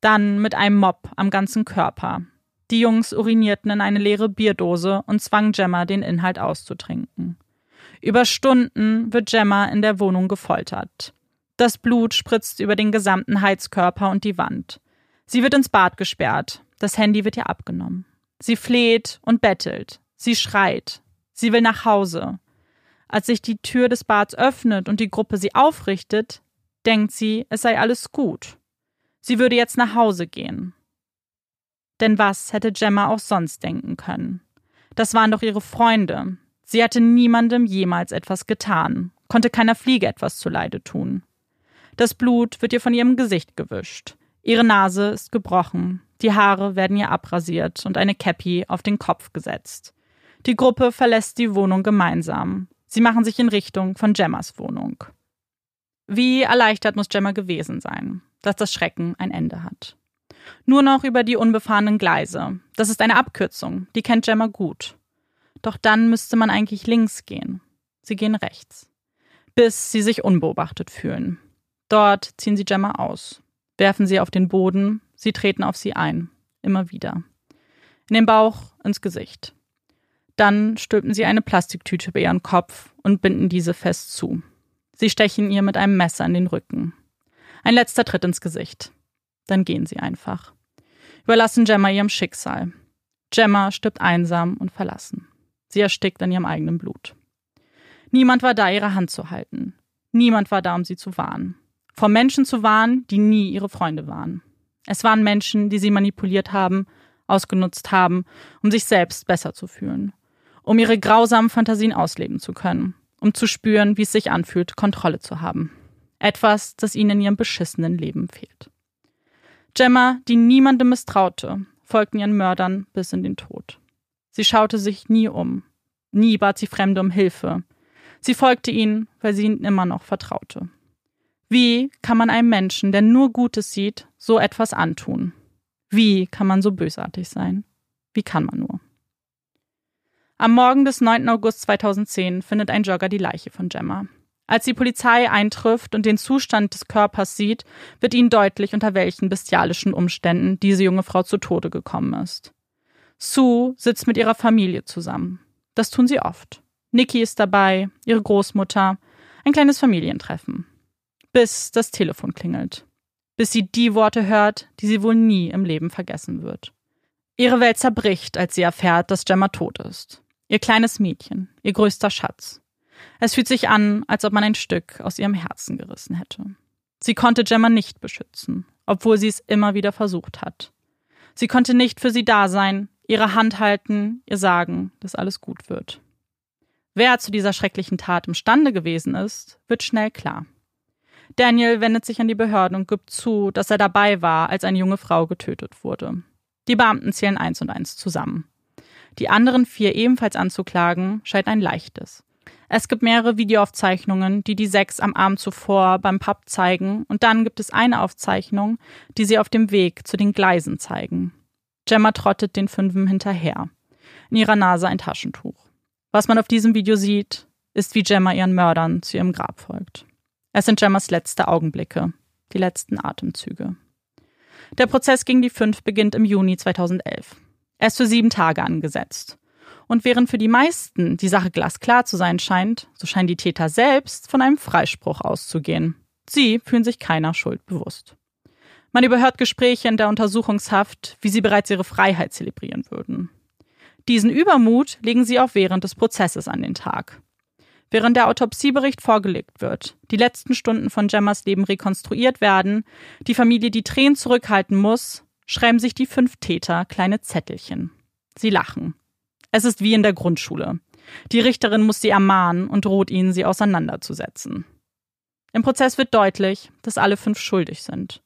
Dann mit einem Mob am ganzen Körper. Die Jungs urinierten in eine leere Bierdose und zwangen Gemma, den Inhalt auszutrinken. Über Stunden wird Gemma in der Wohnung gefoltert. Das Blut spritzt über den gesamten Heizkörper und die Wand. Sie wird ins Bad gesperrt. Das Handy wird ihr abgenommen. Sie fleht und bettelt. Sie schreit. Sie will nach Hause. Als sich die Tür des Bads öffnet und die Gruppe sie aufrichtet, denkt sie, es sei alles gut. Sie würde jetzt nach Hause gehen. Denn was hätte Gemma auch sonst denken können? Das waren doch ihre Freunde. Sie hatte niemandem jemals etwas getan, konnte keiner Fliege etwas zuleide tun. Das Blut wird ihr von ihrem Gesicht gewischt. Ihre Nase ist gebrochen. Die Haare werden ihr abrasiert und eine Cappy auf den Kopf gesetzt. Die Gruppe verlässt die Wohnung gemeinsam. Sie machen sich in Richtung von Gemmas Wohnung. Wie erleichtert muss Gemma gewesen sein, dass das Schrecken ein Ende hat. Nur noch über die unbefahrenen Gleise. Das ist eine Abkürzung, die kennt Gemma gut. Doch dann müsste man eigentlich links gehen. Sie gehen rechts. Bis sie sich unbeobachtet fühlen. Dort ziehen sie Gemma aus, werfen sie auf den Boden Sie treten auf sie ein, immer wieder. In den Bauch, ins Gesicht. Dann stülpen sie eine Plastiktüte über ihren Kopf und binden diese fest zu. Sie stechen ihr mit einem Messer in den Rücken. Ein letzter Tritt ins Gesicht. Dann gehen sie einfach. Überlassen Gemma ihrem Schicksal. Gemma stirbt einsam und verlassen. Sie erstickt an ihrem eigenen Blut. Niemand war da, ihre Hand zu halten. Niemand war da, um sie zu warnen. Vor Menschen zu warnen, die nie ihre Freunde waren. Es waren Menschen, die sie manipuliert haben, ausgenutzt haben, um sich selbst besser zu fühlen, um ihre grausamen Fantasien ausleben zu können, um zu spüren, wie es sich anfühlt, Kontrolle zu haben. Etwas, das ihnen in ihrem beschissenen Leben fehlt. Gemma, die niemandem misstraute, folgten ihren Mördern bis in den Tod. Sie schaute sich nie um. Nie bat sie Fremde um Hilfe. Sie folgte ihnen, weil sie ihnen immer noch vertraute. Wie kann man einem Menschen, der nur Gutes sieht, so etwas antun? Wie kann man so bösartig sein? Wie kann man nur? Am Morgen des 9. August 2010 findet ein Jogger die Leiche von Gemma. Als die Polizei eintrifft und den Zustand des Körpers sieht, wird ihnen deutlich, unter welchen bestialischen Umständen diese junge Frau zu Tode gekommen ist. Sue sitzt mit ihrer Familie zusammen. Das tun sie oft. Nikki ist dabei, ihre Großmutter, ein kleines Familientreffen bis das Telefon klingelt. Bis sie die Worte hört, die sie wohl nie im Leben vergessen wird. Ihre Welt zerbricht, als sie erfährt, dass Gemma tot ist. Ihr kleines Mädchen, ihr größter Schatz. Es fühlt sich an, als ob man ein Stück aus ihrem Herzen gerissen hätte. Sie konnte Gemma nicht beschützen, obwohl sie es immer wieder versucht hat. Sie konnte nicht für sie da sein, ihre Hand halten, ihr sagen, dass alles gut wird. Wer zu dieser schrecklichen Tat imstande gewesen ist, wird schnell klar. Daniel wendet sich an die Behörden und gibt zu, dass er dabei war, als eine junge Frau getötet wurde. Die Beamten zählen eins und eins zusammen. Die anderen vier ebenfalls anzuklagen, scheint ein leichtes. Es gibt mehrere Videoaufzeichnungen, die die sechs am Abend zuvor beim Pub zeigen, und dann gibt es eine Aufzeichnung, die sie auf dem Weg zu den Gleisen zeigen. Gemma trottet den Fünfen hinterher. In ihrer Nase ein Taschentuch. Was man auf diesem Video sieht, ist, wie Gemma ihren Mördern zu ihrem Grab folgt. Es sind Gemmas letzte Augenblicke, die letzten Atemzüge. Der Prozess gegen die fünf beginnt im Juni 2011. Er ist für sieben Tage angesetzt. Und während für die meisten die Sache glasklar zu sein scheint, so scheinen die Täter selbst von einem Freispruch auszugehen. Sie fühlen sich keiner Schuld bewusst. Man überhört Gespräche in der Untersuchungshaft, wie sie bereits ihre Freiheit zelebrieren würden. Diesen Übermut legen sie auch während des Prozesses an den Tag. Während der Autopsiebericht vorgelegt wird, die letzten Stunden von Gemmas Leben rekonstruiert werden, die Familie die Tränen zurückhalten muss, schreiben sich die fünf Täter kleine Zettelchen. Sie lachen. Es ist wie in der Grundschule. Die Richterin muss sie ermahnen und droht ihnen, sie auseinanderzusetzen. Im Prozess wird deutlich, dass alle fünf schuldig sind.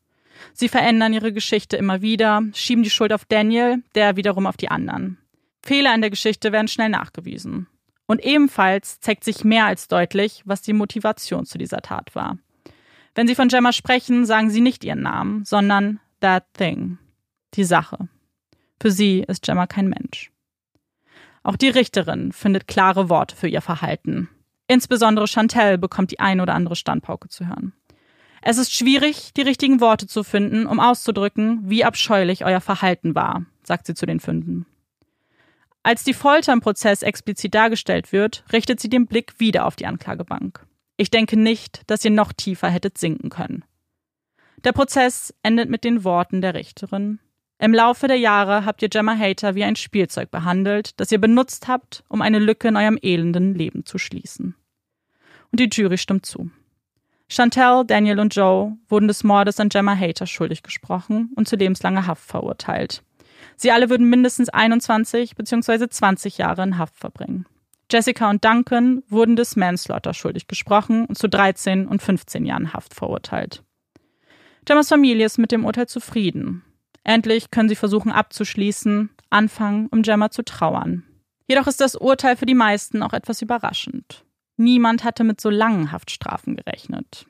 Sie verändern ihre Geschichte immer wieder, schieben die Schuld auf Daniel, der wiederum auf die anderen. Fehler in der Geschichte werden schnell nachgewiesen. Und ebenfalls zeigt sich mehr als deutlich, was die Motivation zu dieser Tat war. Wenn sie von Gemma sprechen, sagen sie nicht ihren Namen, sondern that thing, die Sache. Für sie ist Gemma kein Mensch. Auch die Richterin findet klare Worte für ihr Verhalten. Insbesondere Chantel bekommt die ein oder andere Standpauke zu hören. Es ist schwierig, die richtigen Worte zu finden, um auszudrücken, wie abscheulich euer Verhalten war, sagt sie zu den Fünden. Als die Folter im Prozess explizit dargestellt wird, richtet sie den Blick wieder auf die Anklagebank. Ich denke nicht, dass ihr noch tiefer hättet sinken können. Der Prozess endet mit den Worten der Richterin. Im Laufe der Jahre habt ihr Gemma Hater wie ein Spielzeug behandelt, das ihr benutzt habt, um eine Lücke in eurem elenden Leben zu schließen. Und die Jury stimmt zu. Chantel, Daniel und Joe wurden des Mordes an Gemma Hater schuldig gesprochen und zu lebenslanger Haft verurteilt. Sie alle würden mindestens 21 bzw. 20 Jahre in Haft verbringen. Jessica und Duncan wurden des Manslaughter schuldig gesprochen und zu 13 und 15 Jahren Haft verurteilt. Gemmas Familie ist mit dem Urteil zufrieden. Endlich können sie versuchen abzuschließen, anfangen, um Gemma zu trauern. Jedoch ist das Urteil für die meisten auch etwas überraschend. Niemand hatte mit so langen Haftstrafen gerechnet.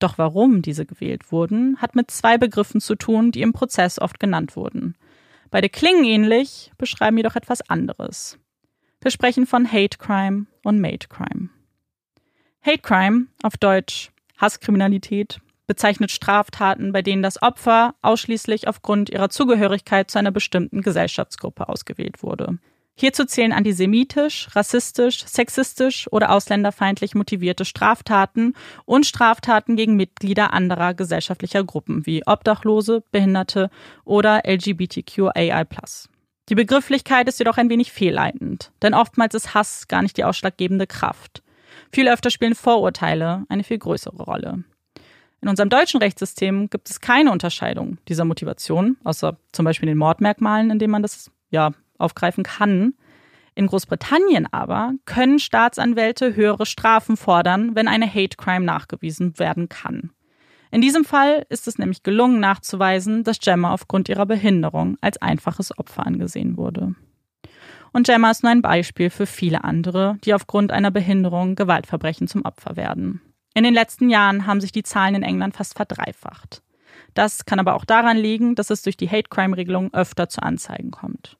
Doch warum diese gewählt wurden, hat mit zwei Begriffen zu tun, die im Prozess oft genannt wurden. Beide klingen ähnlich, beschreiben jedoch etwas anderes. Wir sprechen von Hate Crime und Made Crime. Hate Crime, auf Deutsch Hasskriminalität, bezeichnet Straftaten, bei denen das Opfer ausschließlich aufgrund ihrer Zugehörigkeit zu einer bestimmten Gesellschaftsgruppe ausgewählt wurde. Hierzu zählen antisemitisch, rassistisch, sexistisch oder ausländerfeindlich motivierte Straftaten und Straftaten gegen Mitglieder anderer gesellschaftlicher Gruppen wie Obdachlose, Behinderte oder LGBTQAI+. Die Begrifflichkeit ist jedoch ein wenig fehlleitend, denn oftmals ist Hass gar nicht die ausschlaggebende Kraft. Viel öfter spielen Vorurteile eine viel größere Rolle. In unserem deutschen Rechtssystem gibt es keine Unterscheidung dieser Motivation, außer zum Beispiel den Mordmerkmalen, in denen man das ja aufgreifen kann. In Großbritannien aber können Staatsanwälte höhere Strafen fordern, wenn eine Hate Crime nachgewiesen werden kann. In diesem Fall ist es nämlich gelungen nachzuweisen, dass Gemma aufgrund ihrer Behinderung als einfaches Opfer angesehen wurde. Und Gemma ist nur ein Beispiel für viele andere, die aufgrund einer Behinderung Gewaltverbrechen zum Opfer werden. In den letzten Jahren haben sich die Zahlen in England fast verdreifacht. Das kann aber auch daran liegen, dass es durch die Hate Crime Regelung öfter zu Anzeigen kommt.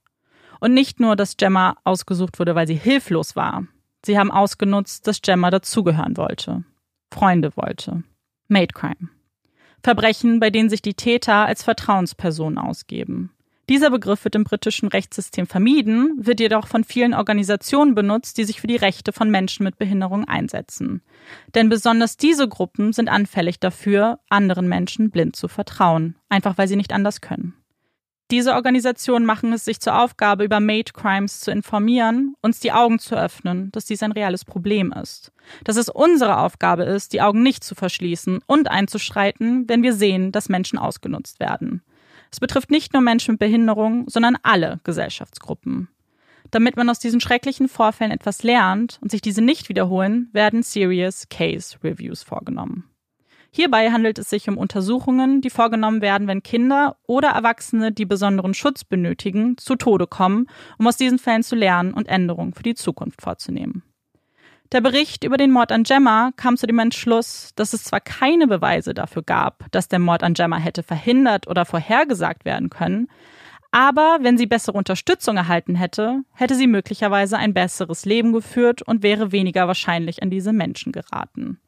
Und nicht nur, dass Gemma ausgesucht wurde, weil sie hilflos war. Sie haben ausgenutzt, dass Gemma dazugehören wollte. Freunde wollte. Made Crime. Verbrechen, bei denen sich die Täter als Vertrauenspersonen ausgeben. Dieser Begriff wird im britischen Rechtssystem vermieden, wird jedoch von vielen Organisationen benutzt, die sich für die Rechte von Menschen mit Behinderung einsetzen. Denn besonders diese Gruppen sind anfällig dafür, anderen Menschen blind zu vertrauen, einfach weil sie nicht anders können. Diese Organisationen machen es sich zur Aufgabe, über Made Crimes zu informieren, uns die Augen zu öffnen, dass dies ein reales Problem ist. Dass es unsere Aufgabe ist, die Augen nicht zu verschließen und einzuschreiten, wenn wir sehen, dass Menschen ausgenutzt werden. Es betrifft nicht nur Menschen mit Behinderung, sondern alle Gesellschaftsgruppen. Damit man aus diesen schrecklichen Vorfällen etwas lernt und sich diese nicht wiederholen, werden Serious Case Reviews vorgenommen. Hierbei handelt es sich um Untersuchungen, die vorgenommen werden, wenn Kinder oder Erwachsene, die besonderen Schutz benötigen, zu Tode kommen, um aus diesen Fällen zu lernen und Änderungen für die Zukunft vorzunehmen. Der Bericht über den Mord an Gemma kam zu dem Entschluss, dass es zwar keine Beweise dafür gab, dass der Mord an Gemma hätte verhindert oder vorhergesagt werden können, aber wenn sie bessere Unterstützung erhalten hätte, hätte sie möglicherweise ein besseres Leben geführt und wäre weniger wahrscheinlich an diese Menschen geraten.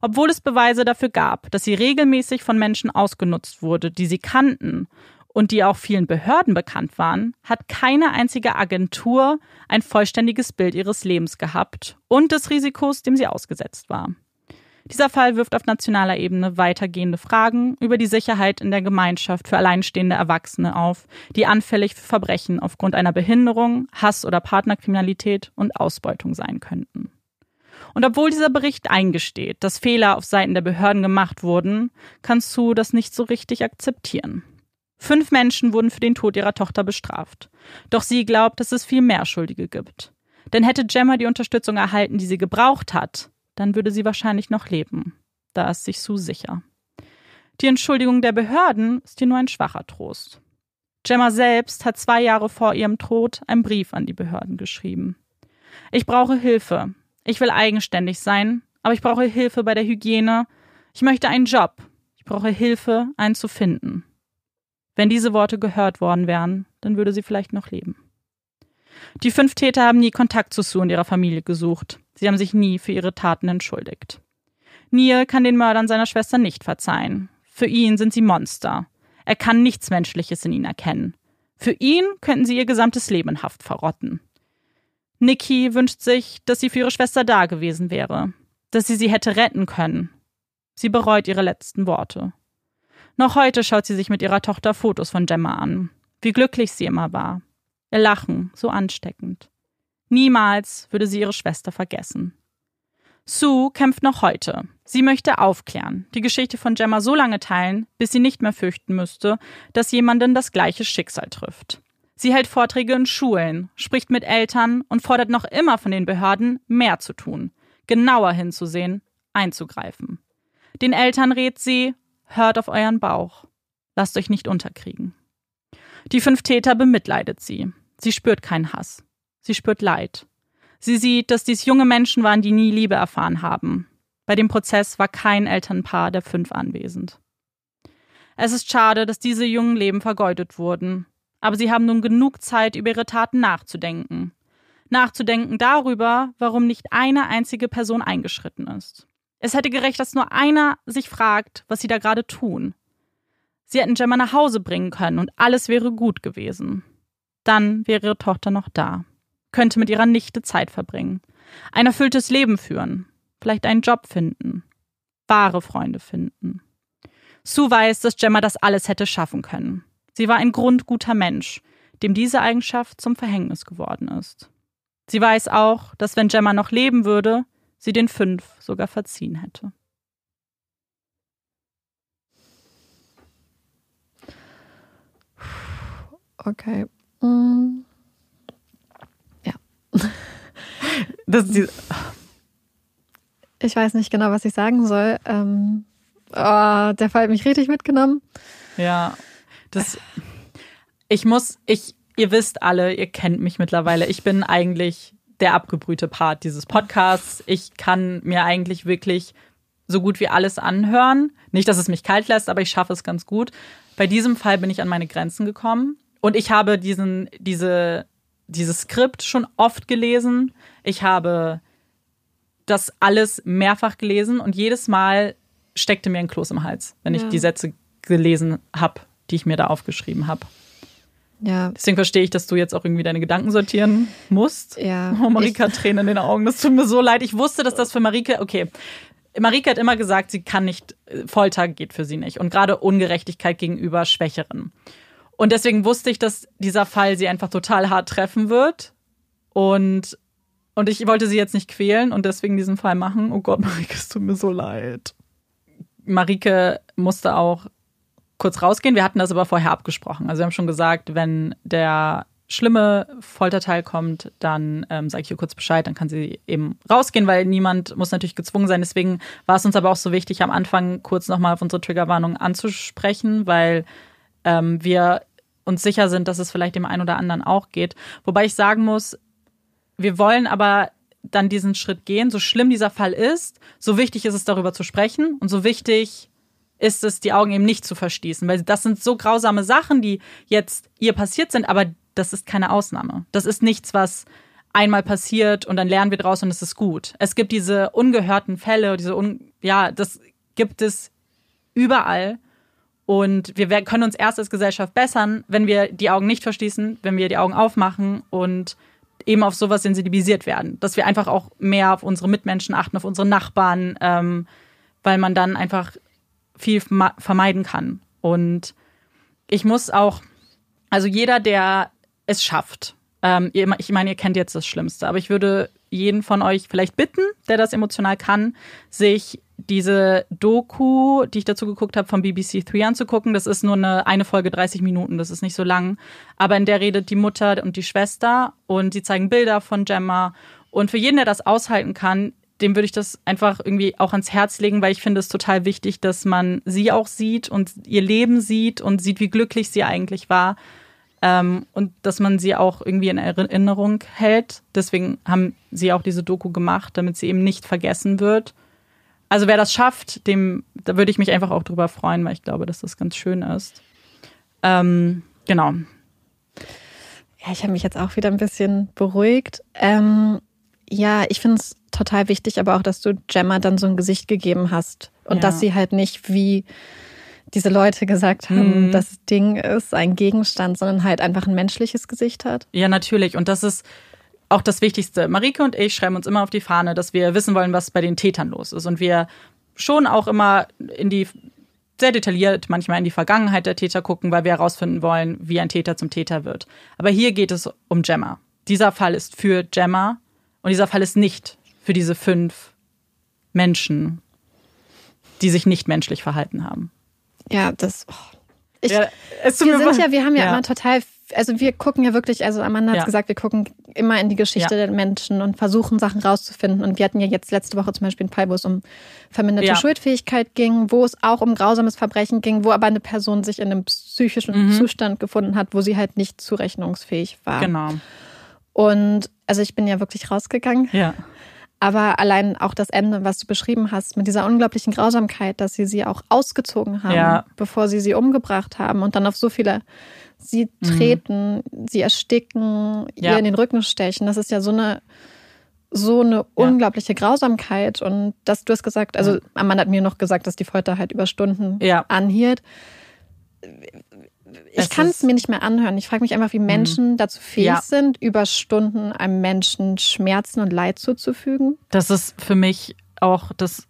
Obwohl es Beweise dafür gab, dass sie regelmäßig von Menschen ausgenutzt wurde, die sie kannten und die auch vielen Behörden bekannt waren, hat keine einzige Agentur ein vollständiges Bild ihres Lebens gehabt und des Risikos, dem sie ausgesetzt war. Dieser Fall wirft auf nationaler Ebene weitergehende Fragen über die Sicherheit in der Gemeinschaft für alleinstehende Erwachsene auf, die anfällig für Verbrechen aufgrund einer Behinderung, Hass oder Partnerkriminalität und Ausbeutung sein könnten. Und obwohl dieser Bericht eingesteht, dass Fehler auf Seiten der Behörden gemacht wurden, kann Sue das nicht so richtig akzeptieren. Fünf Menschen wurden für den Tod ihrer Tochter bestraft. Doch sie glaubt, dass es viel mehr Schuldige gibt. Denn hätte Gemma die Unterstützung erhalten, die sie gebraucht hat, dann würde sie wahrscheinlich noch leben. Da ist sich Sue sicher. Die Entschuldigung der Behörden ist hier nur ein schwacher Trost. Gemma selbst hat zwei Jahre vor ihrem Tod einen Brief an die Behörden geschrieben. Ich brauche Hilfe. Ich will eigenständig sein, aber ich brauche Hilfe bei der Hygiene. Ich möchte einen Job. Ich brauche Hilfe, einen zu finden. Wenn diese Worte gehört worden wären, dann würde sie vielleicht noch leben. Die fünf Täter haben nie Kontakt zu Sue und ihrer Familie gesucht. Sie haben sich nie für ihre Taten entschuldigt. Neil kann den Mördern seiner Schwester nicht verzeihen. Für ihn sind sie Monster. Er kann nichts Menschliches in ihnen erkennen. Für ihn könnten sie ihr gesamtes Leben Haft verrotten. Nikki wünscht sich, dass sie für ihre Schwester da gewesen wäre, dass sie sie hätte retten können. Sie bereut ihre letzten Worte. Noch heute schaut sie sich mit ihrer Tochter Fotos von Gemma an, wie glücklich sie immer war. Ihr Lachen, so ansteckend. Niemals würde sie ihre Schwester vergessen. Sue kämpft noch heute. Sie möchte aufklären, die Geschichte von Gemma so lange teilen, bis sie nicht mehr fürchten müsste, dass jemanden das gleiche Schicksal trifft. Sie hält Vorträge in Schulen, spricht mit Eltern und fordert noch immer von den Behörden, mehr zu tun, genauer hinzusehen, einzugreifen. Den Eltern rät sie, hört auf euren Bauch. Lasst euch nicht unterkriegen. Die fünf Täter bemitleidet sie. Sie spürt keinen Hass. Sie spürt Leid. Sie sieht, dass dies junge Menschen waren, die nie Liebe erfahren haben. Bei dem Prozess war kein Elternpaar der fünf anwesend. Es ist schade, dass diese jungen Leben vergeudet wurden. Aber sie haben nun genug Zeit, über ihre Taten nachzudenken. Nachzudenken darüber, warum nicht eine einzige Person eingeschritten ist. Es hätte gerecht, dass nur einer sich fragt, was sie da gerade tun. Sie hätten Gemma nach Hause bringen können und alles wäre gut gewesen. Dann wäre ihre Tochter noch da könnte mit ihrer Nichte Zeit verbringen, ein erfülltes Leben führen, vielleicht einen Job finden, wahre Freunde finden. Sue weiß, dass Gemma das alles hätte schaffen können. Sie war ein grundguter Mensch, dem diese Eigenschaft zum Verhängnis geworden ist. Sie weiß auch, dass wenn Gemma noch leben würde, sie den fünf sogar verziehen hätte. Okay. Mm. Das ist die ich weiß nicht genau, was ich sagen soll. Ähm, oh, der Fall hat mich richtig mitgenommen. Ja, das. Ich muss, ich, ihr wisst alle, ihr kennt mich mittlerweile. Ich bin eigentlich der abgebrühte Part dieses Podcasts. Ich kann mir eigentlich wirklich so gut wie alles anhören. Nicht, dass es mich kalt lässt, aber ich schaffe es ganz gut. Bei diesem Fall bin ich an meine Grenzen gekommen und ich habe diesen, diese dieses Skript schon oft gelesen. Ich habe das alles mehrfach gelesen und jedes Mal steckte mir ein Kloß im Hals, wenn ja. ich die Sätze gelesen habe, die ich mir da aufgeschrieben habe. Ja. Deswegen verstehe ich, dass du jetzt auch irgendwie deine Gedanken sortieren musst. Ja. Oh, Marika hat Tränen in den Augen. Das tut mir so leid. Ich wusste, dass das für Marike, okay. Marike hat immer gesagt, sie kann nicht, Folter geht für sie nicht. Und gerade Ungerechtigkeit gegenüber Schwächeren. Und deswegen wusste ich, dass dieser Fall sie einfach total hart treffen wird. Und, und ich wollte sie jetzt nicht quälen und deswegen diesen Fall machen. Oh Gott, Marike, es tut mir so leid. Marike musste auch kurz rausgehen. Wir hatten das aber vorher abgesprochen. Also wir haben schon gesagt, wenn der schlimme Folterteil kommt, dann ähm, sage ich ihr kurz Bescheid, dann kann sie eben rausgehen, weil niemand muss natürlich gezwungen sein. Deswegen war es uns aber auch so wichtig, am Anfang kurz nochmal auf unsere Triggerwarnung anzusprechen, weil ähm, wir uns sicher sind, dass es vielleicht dem einen oder anderen auch geht. Wobei ich sagen muss, wir wollen aber dann diesen Schritt gehen, so schlimm dieser Fall ist, so wichtig ist es darüber zu sprechen und so wichtig ist es, die Augen eben nicht zu verschließen, weil das sind so grausame Sachen, die jetzt ihr passiert sind, aber das ist keine Ausnahme. Das ist nichts, was einmal passiert und dann lernen wir draus und es ist gut. Es gibt diese ungehörten Fälle, diese un ja, das gibt es überall Und wir können uns erst als Gesellschaft bessern, wenn wir die Augen nicht verschließen, wenn wir die Augen aufmachen und eben auf sowas sensibilisiert werden. Dass wir einfach auch mehr auf unsere Mitmenschen achten, auf unsere Nachbarn, ähm, weil man dann einfach viel vermeiden kann. Und ich muss auch, also jeder, der es schafft, ähm, ich meine, ihr kennt jetzt das Schlimmste, aber ich würde jeden von euch vielleicht bitten, der das emotional kann, sich diese Doku, die ich dazu geguckt habe, vom BBC 3 anzugucken. Das ist nur eine, eine Folge 30 Minuten, das ist nicht so lang. Aber in der redet die Mutter und die Schwester und sie zeigen Bilder von Gemma. Und für jeden, der das aushalten kann, dem würde ich das einfach irgendwie auch ans Herz legen, weil ich finde es total wichtig, dass man sie auch sieht und ihr Leben sieht und sieht, wie glücklich sie eigentlich war. Ähm, und dass man sie auch irgendwie in Erinnerung hält. Deswegen haben sie auch diese Doku gemacht, damit sie eben nicht vergessen wird. Also wer das schafft, dem, da würde ich mich einfach auch drüber freuen, weil ich glaube, dass das ganz schön ist. Ähm, genau. Ja, ich habe mich jetzt auch wieder ein bisschen beruhigt. Ähm, ja, ich finde es total wichtig, aber auch, dass du Gemma dann so ein Gesicht gegeben hast und ja. dass sie halt nicht wie diese Leute gesagt haben, mhm. das Ding ist ein Gegenstand, sondern halt einfach ein menschliches Gesicht hat. Ja, natürlich. Und das ist auch das Wichtigste. Marike und ich schreiben uns immer auf die Fahne, dass wir wissen wollen, was bei den Tätern los ist. Und wir schon auch immer in die sehr detailliert manchmal in die Vergangenheit der Täter gucken, weil wir herausfinden wollen, wie ein Täter zum Täter wird. Aber hier geht es um Gemma. Dieser Fall ist für Gemma und dieser Fall ist nicht für diese fünf Menschen, die sich nicht menschlich verhalten haben. Ja, das. Oh. Ich, ja, wir sind ja, wir haben ja, ja, immer total, also wir gucken ja wirklich, also Amanda hat ja. gesagt, wir gucken immer in die Geschichte der Menschen und versuchen Sachen rauszufinden. Und wir hatten ja jetzt letzte Woche zum Beispiel einen Fall, wo es um verminderte Schuldfähigkeit ging, wo es auch um grausames Verbrechen ging, wo aber eine Person sich in einem psychischen mhm. Zustand gefunden hat, wo sie halt nicht zurechnungsfähig war. Genau. Und also ich bin ja wirklich rausgegangen. Ja. Aber allein auch das Ende, was du beschrieben hast, mit dieser unglaublichen Grausamkeit, dass sie sie auch ausgezogen haben, ja. bevor sie sie umgebracht haben und dann auf so viele sie mhm. treten, mhm. sie ersticken, ja. ihr in den Rücken stechen. Das ist ja so eine so eine ja. unglaubliche Grausamkeit und dass du hast gesagt, also Amanda hat mir noch gesagt, dass die Folter halt über Stunden anhielt ich kann es mir nicht mehr anhören. Ich frage mich einfach, wie mhm. Menschen dazu fähig ja. sind, über Stunden einem Menschen Schmerzen und Leid zuzufügen. Das ist für mich auch das.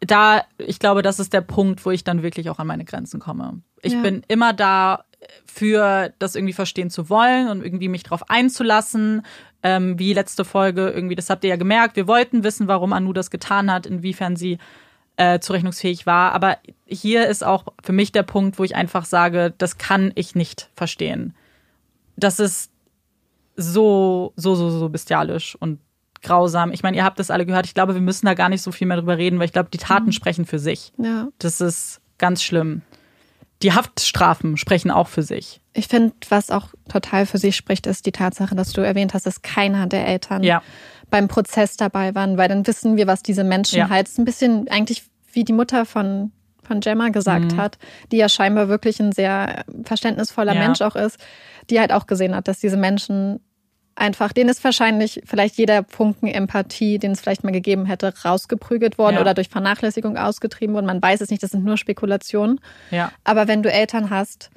Da, ich glaube, das ist der Punkt, wo ich dann wirklich auch an meine Grenzen komme. Ich ja. bin immer da für das irgendwie verstehen zu wollen und irgendwie mich drauf einzulassen. Ähm, wie letzte Folge irgendwie, das habt ihr ja gemerkt. Wir wollten wissen, warum Anu das getan hat, inwiefern sie äh, zurechnungsfähig war. Aber hier ist auch für mich der Punkt, wo ich einfach sage, das kann ich nicht verstehen. Das ist so, so, so, so bestialisch und grausam. Ich meine, ihr habt das alle gehört. Ich glaube, wir müssen da gar nicht so viel mehr drüber reden, weil ich glaube, die Taten mhm. sprechen für sich. Ja. Das ist ganz schlimm. Die Haftstrafen sprechen auch für sich. Ich finde, was auch total für sich spricht, ist die Tatsache, dass du erwähnt hast, dass keiner der Eltern ja beim Prozess dabei waren, weil dann wissen wir, was diese Menschen ja. halt ein bisschen eigentlich wie die Mutter von von Gemma gesagt mhm. hat, die ja scheinbar wirklich ein sehr verständnisvoller ja. Mensch auch ist, die halt auch gesehen hat, dass diese Menschen einfach, denen ist wahrscheinlich vielleicht jeder Funken Empathie, den es vielleicht mal gegeben hätte, rausgeprügelt worden ja. oder durch Vernachlässigung ausgetrieben worden. Man weiß es nicht, das sind nur Spekulationen. Ja. Aber wenn du Eltern hast,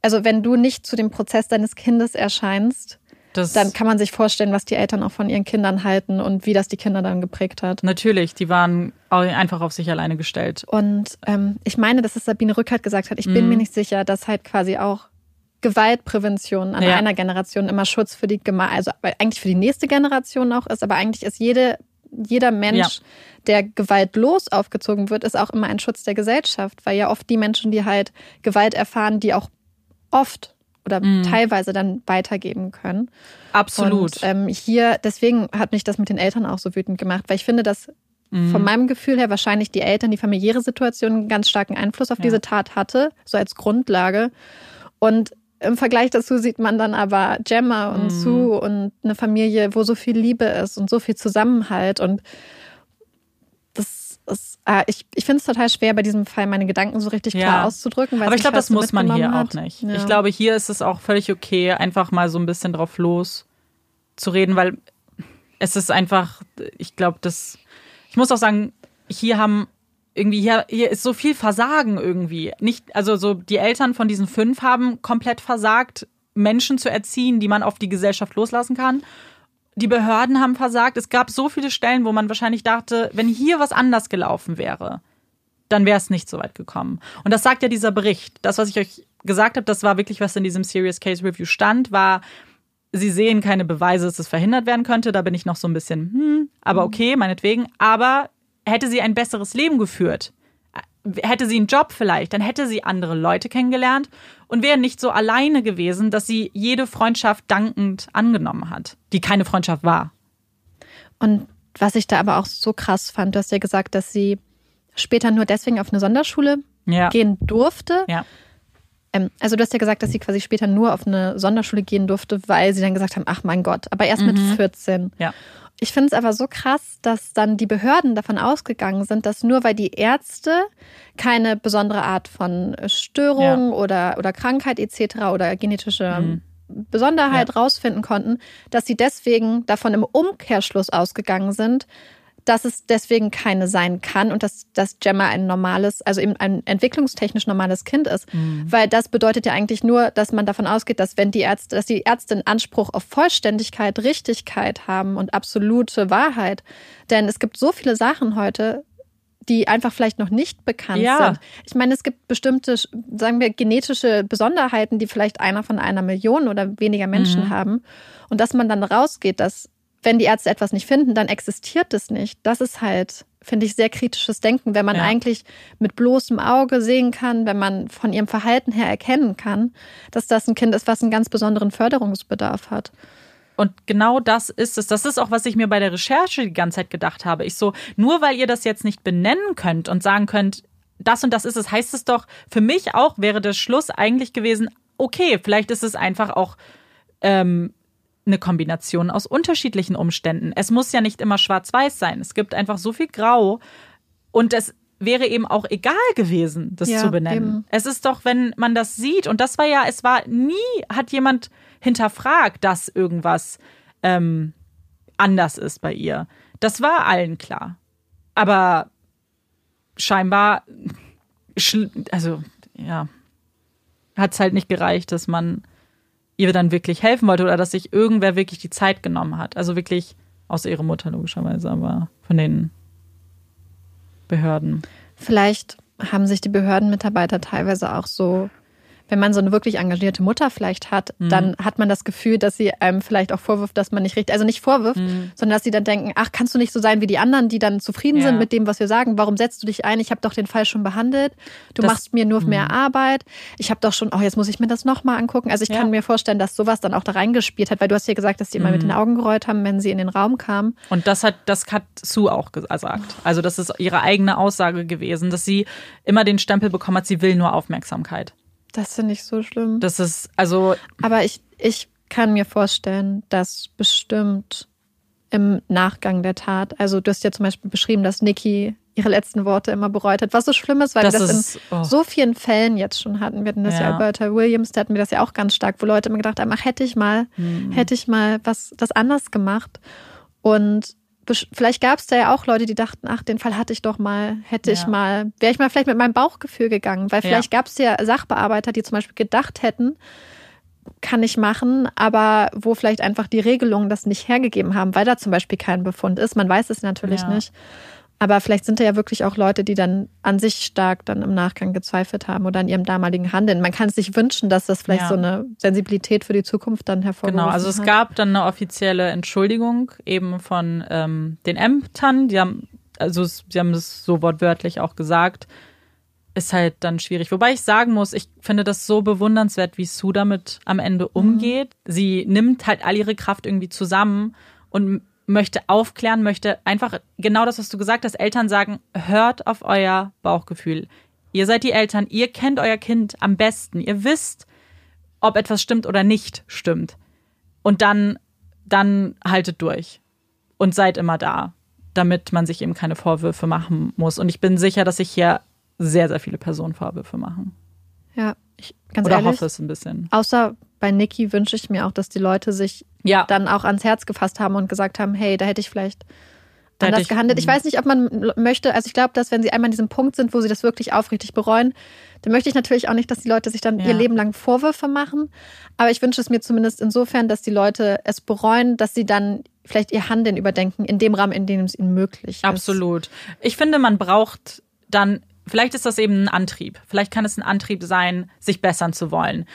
also wenn du nicht zu dem Prozess deines Kindes erscheinst, das dann kann man sich vorstellen, was die Eltern auch von ihren Kindern halten und wie das die Kinder dann geprägt hat. Natürlich, die waren einfach auf sich alleine gestellt. Und ähm, ich meine, dass es Sabine Rückert gesagt hat, ich mhm. bin mir nicht sicher, dass halt quasi auch Gewaltprävention an ja. einer Generation immer Schutz für die, also eigentlich für die nächste Generation auch ist, aber eigentlich ist jede, jeder Mensch, ja. der gewaltlos aufgezogen wird, ist auch immer ein Schutz der Gesellschaft, weil ja oft die Menschen, die halt Gewalt erfahren, die auch oft oder mhm. teilweise dann weitergeben können. Absolut. Und ähm, hier, deswegen hat mich das mit den Eltern auch so wütend gemacht, weil ich finde, dass mhm. von meinem Gefühl her wahrscheinlich die Eltern, die familiäre Situation einen ganz starken Einfluss auf ja. diese Tat hatte, so als Grundlage. Und im Vergleich dazu sieht man dann aber Gemma und mhm. Sue und eine Familie, wo so viel Liebe ist und so viel Zusammenhalt und ist, äh, ich, ich finde es total schwer, bei diesem Fall meine Gedanken so richtig klar ja. auszudrücken. Aber ich glaube, das muss man hier hat. auch nicht. Ja. Ich glaube, hier ist es auch völlig okay, einfach mal so ein bisschen drauf los zu reden, weil es ist einfach, ich glaube, das, ich muss auch sagen, hier haben irgendwie hier, hier ist so viel Versagen irgendwie. Nicht, also so die Eltern von diesen fünf haben komplett versagt, Menschen zu erziehen, die man auf die Gesellschaft loslassen kann. Die Behörden haben versagt. Es gab so viele Stellen, wo man wahrscheinlich dachte, wenn hier was anders gelaufen wäre, dann wäre es nicht so weit gekommen. Und das sagt ja dieser Bericht. Das, was ich euch gesagt habe, das war wirklich, was in diesem Serious Case Review stand, war, sie sehen keine Beweise, dass es verhindert werden könnte. Da bin ich noch so ein bisschen, hm, aber okay, meinetwegen. Aber hätte sie ein besseres Leben geführt, hätte sie einen Job vielleicht, dann hätte sie andere Leute kennengelernt und wäre nicht so alleine gewesen, dass sie jede Freundschaft dankend angenommen hat, die keine Freundschaft war. Und was ich da aber auch so krass fand, du hast ja gesagt, dass sie später nur deswegen auf eine Sonderschule ja. gehen durfte. Ja. Ähm, also du hast ja gesagt, dass sie quasi später nur auf eine Sonderschule gehen durfte, weil sie dann gesagt haben, ach mein Gott, aber erst mhm. mit 14. Ja. Ich finde es aber so krass, dass dann die Behörden davon ausgegangen sind, dass nur weil die Ärzte keine besondere Art von Störung ja. oder, oder Krankheit etc. oder genetische mhm. Besonderheit ja. rausfinden konnten, dass sie deswegen davon im Umkehrschluss ausgegangen sind, dass es deswegen keine sein kann und dass, dass Gemma ein normales, also eben ein entwicklungstechnisch normales Kind ist. Mhm. Weil das bedeutet ja eigentlich nur, dass man davon ausgeht, dass wenn die Ärzte, dass die Ärzte Anspruch auf Vollständigkeit, Richtigkeit haben und absolute Wahrheit. Denn es gibt so viele Sachen heute, die einfach vielleicht noch nicht bekannt ja. sind. Ich meine, es gibt bestimmte, sagen wir, genetische Besonderheiten, die vielleicht einer von einer Million oder weniger Menschen mhm. haben. Und dass man dann rausgeht, dass wenn die Ärzte etwas nicht finden, dann existiert es nicht. Das ist halt, finde ich, sehr kritisches Denken, wenn man ja. eigentlich mit bloßem Auge sehen kann, wenn man von ihrem Verhalten her erkennen kann, dass das ein Kind ist, was einen ganz besonderen Förderungsbedarf hat. Und genau das ist es. Das ist auch, was ich mir bei der Recherche die ganze Zeit gedacht habe. Ich so, nur weil ihr das jetzt nicht benennen könnt und sagen könnt, das und das ist es, heißt es doch, für mich auch wäre der Schluss eigentlich gewesen, okay, vielleicht ist es einfach auch ähm, eine Kombination aus unterschiedlichen Umständen. Es muss ja nicht immer schwarz-weiß sein. Es gibt einfach so viel Grau und es wäre eben auch egal gewesen, das ja, zu benennen. Eben. Es ist doch, wenn man das sieht und das war ja, es war nie, hat jemand hinterfragt, dass irgendwas ähm, anders ist bei ihr. Das war allen klar. Aber scheinbar, also ja, hat es halt nicht gereicht, dass man ihr dann wirklich helfen wollte oder dass sich irgendwer wirklich die Zeit genommen hat. Also wirklich, außer ihre Mutter logischerweise, aber von den Behörden. Vielleicht haben sich die Behördenmitarbeiter teilweise auch so wenn man so eine wirklich engagierte Mutter vielleicht hat, mhm. dann hat man das Gefühl, dass sie einem vielleicht auch vorwirft, dass man nicht richtig, also nicht vorwirft, mhm. sondern dass sie dann denken, ach, kannst du nicht so sein wie die anderen, die dann zufrieden ja. sind mit dem, was wir sagen? Warum setzt du dich ein? Ich habe doch den Fall schon behandelt. Du das, machst mir nur mhm. mehr Arbeit. Ich habe doch schon, oh, jetzt muss ich mir das nochmal angucken. Also ich ja. kann mir vorstellen, dass sowas dann auch da reingespielt hat, weil du hast ja gesagt, dass die immer mit den mhm. Augen gerollt haben, wenn sie in den Raum kamen. Und das hat, das hat Sue auch gesagt. Also das ist ihre eigene Aussage gewesen, dass sie immer den Stempel bekommen hat, sie will nur Aufmerksamkeit. Das finde ich so schlimm. Das ist, also. Aber ich, ich kann mir vorstellen, dass bestimmt im Nachgang der Tat, also du hast ja zum Beispiel beschrieben, dass Nikki ihre letzten Worte immer bereut hat, was so schlimm ist, weil das wir das ist, in oh. so vielen Fällen jetzt schon hatten. Wir hatten das ja, ja Alberta Williams, da hatten wir das ja auch ganz stark, wo Leute immer gedacht haben, ach, hätte ich mal, mhm. hätte ich mal was, das anders gemacht. Und vielleicht gab es da ja auch Leute, die dachten, ach, den Fall hatte ich doch mal, hätte ja. ich mal, wäre ich mal vielleicht mit meinem Bauchgefühl gegangen, weil vielleicht ja. gab es ja Sachbearbeiter, die zum Beispiel gedacht hätten, kann ich machen, aber wo vielleicht einfach die Regelungen das nicht hergegeben haben, weil da zum Beispiel kein Befund ist. Man weiß es natürlich ja. nicht. Aber vielleicht sind da ja wirklich auch Leute, die dann an sich stark dann im Nachgang gezweifelt haben oder an ihrem damaligen Handeln. Man kann es sich wünschen, dass das vielleicht ja. so eine Sensibilität für die Zukunft dann hervorruft. Genau, also es hat. gab dann eine offizielle Entschuldigung eben von ähm, den Ämtern. Die haben, also sie haben es so wortwörtlich auch gesagt. Ist halt dann schwierig. Wobei ich sagen muss, ich finde das so bewundernswert, wie Sue damit am Ende mhm. umgeht. Mhm. Sie nimmt halt all ihre Kraft irgendwie zusammen und möchte aufklären, möchte einfach genau das, was du gesagt hast, Eltern sagen, hört auf euer Bauchgefühl. Ihr seid die Eltern, ihr kennt euer Kind am besten, ihr wisst, ob etwas stimmt oder nicht stimmt. Und dann, dann haltet durch und seid immer da, damit man sich eben keine Vorwürfe machen muss. Und ich bin sicher, dass sich hier sehr, sehr viele Personen Vorwürfe machen. Ja, ich ganz Oder ehrlich, hoffe es ein bisschen. Außer bei Niki wünsche ich mir auch, dass die Leute sich ja. dann auch ans Herz gefasst haben und gesagt haben, hey, da hätte ich vielleicht Da anders ich- gehandelt. Ich weiß nicht, ob man möchte, also ich glaube, dass wenn sie einmal an diesem Punkt sind, wo sie das wirklich aufrichtig bereuen, dann möchte ich natürlich auch nicht, dass die Leute sich dann Ja. ihr Leben lang Vorwürfe machen. Aber ich wünsche es mir zumindest insofern, dass die Leute es bereuen, dass sie dann vielleicht ihr Handeln überdenken, in dem Rahmen, in dem es ihnen möglich ist. Absolut. Ich finde, man braucht dann, vielleicht ist das eben ein Antrieb. Vielleicht kann es ein Antrieb sein, sich bessern zu wollen.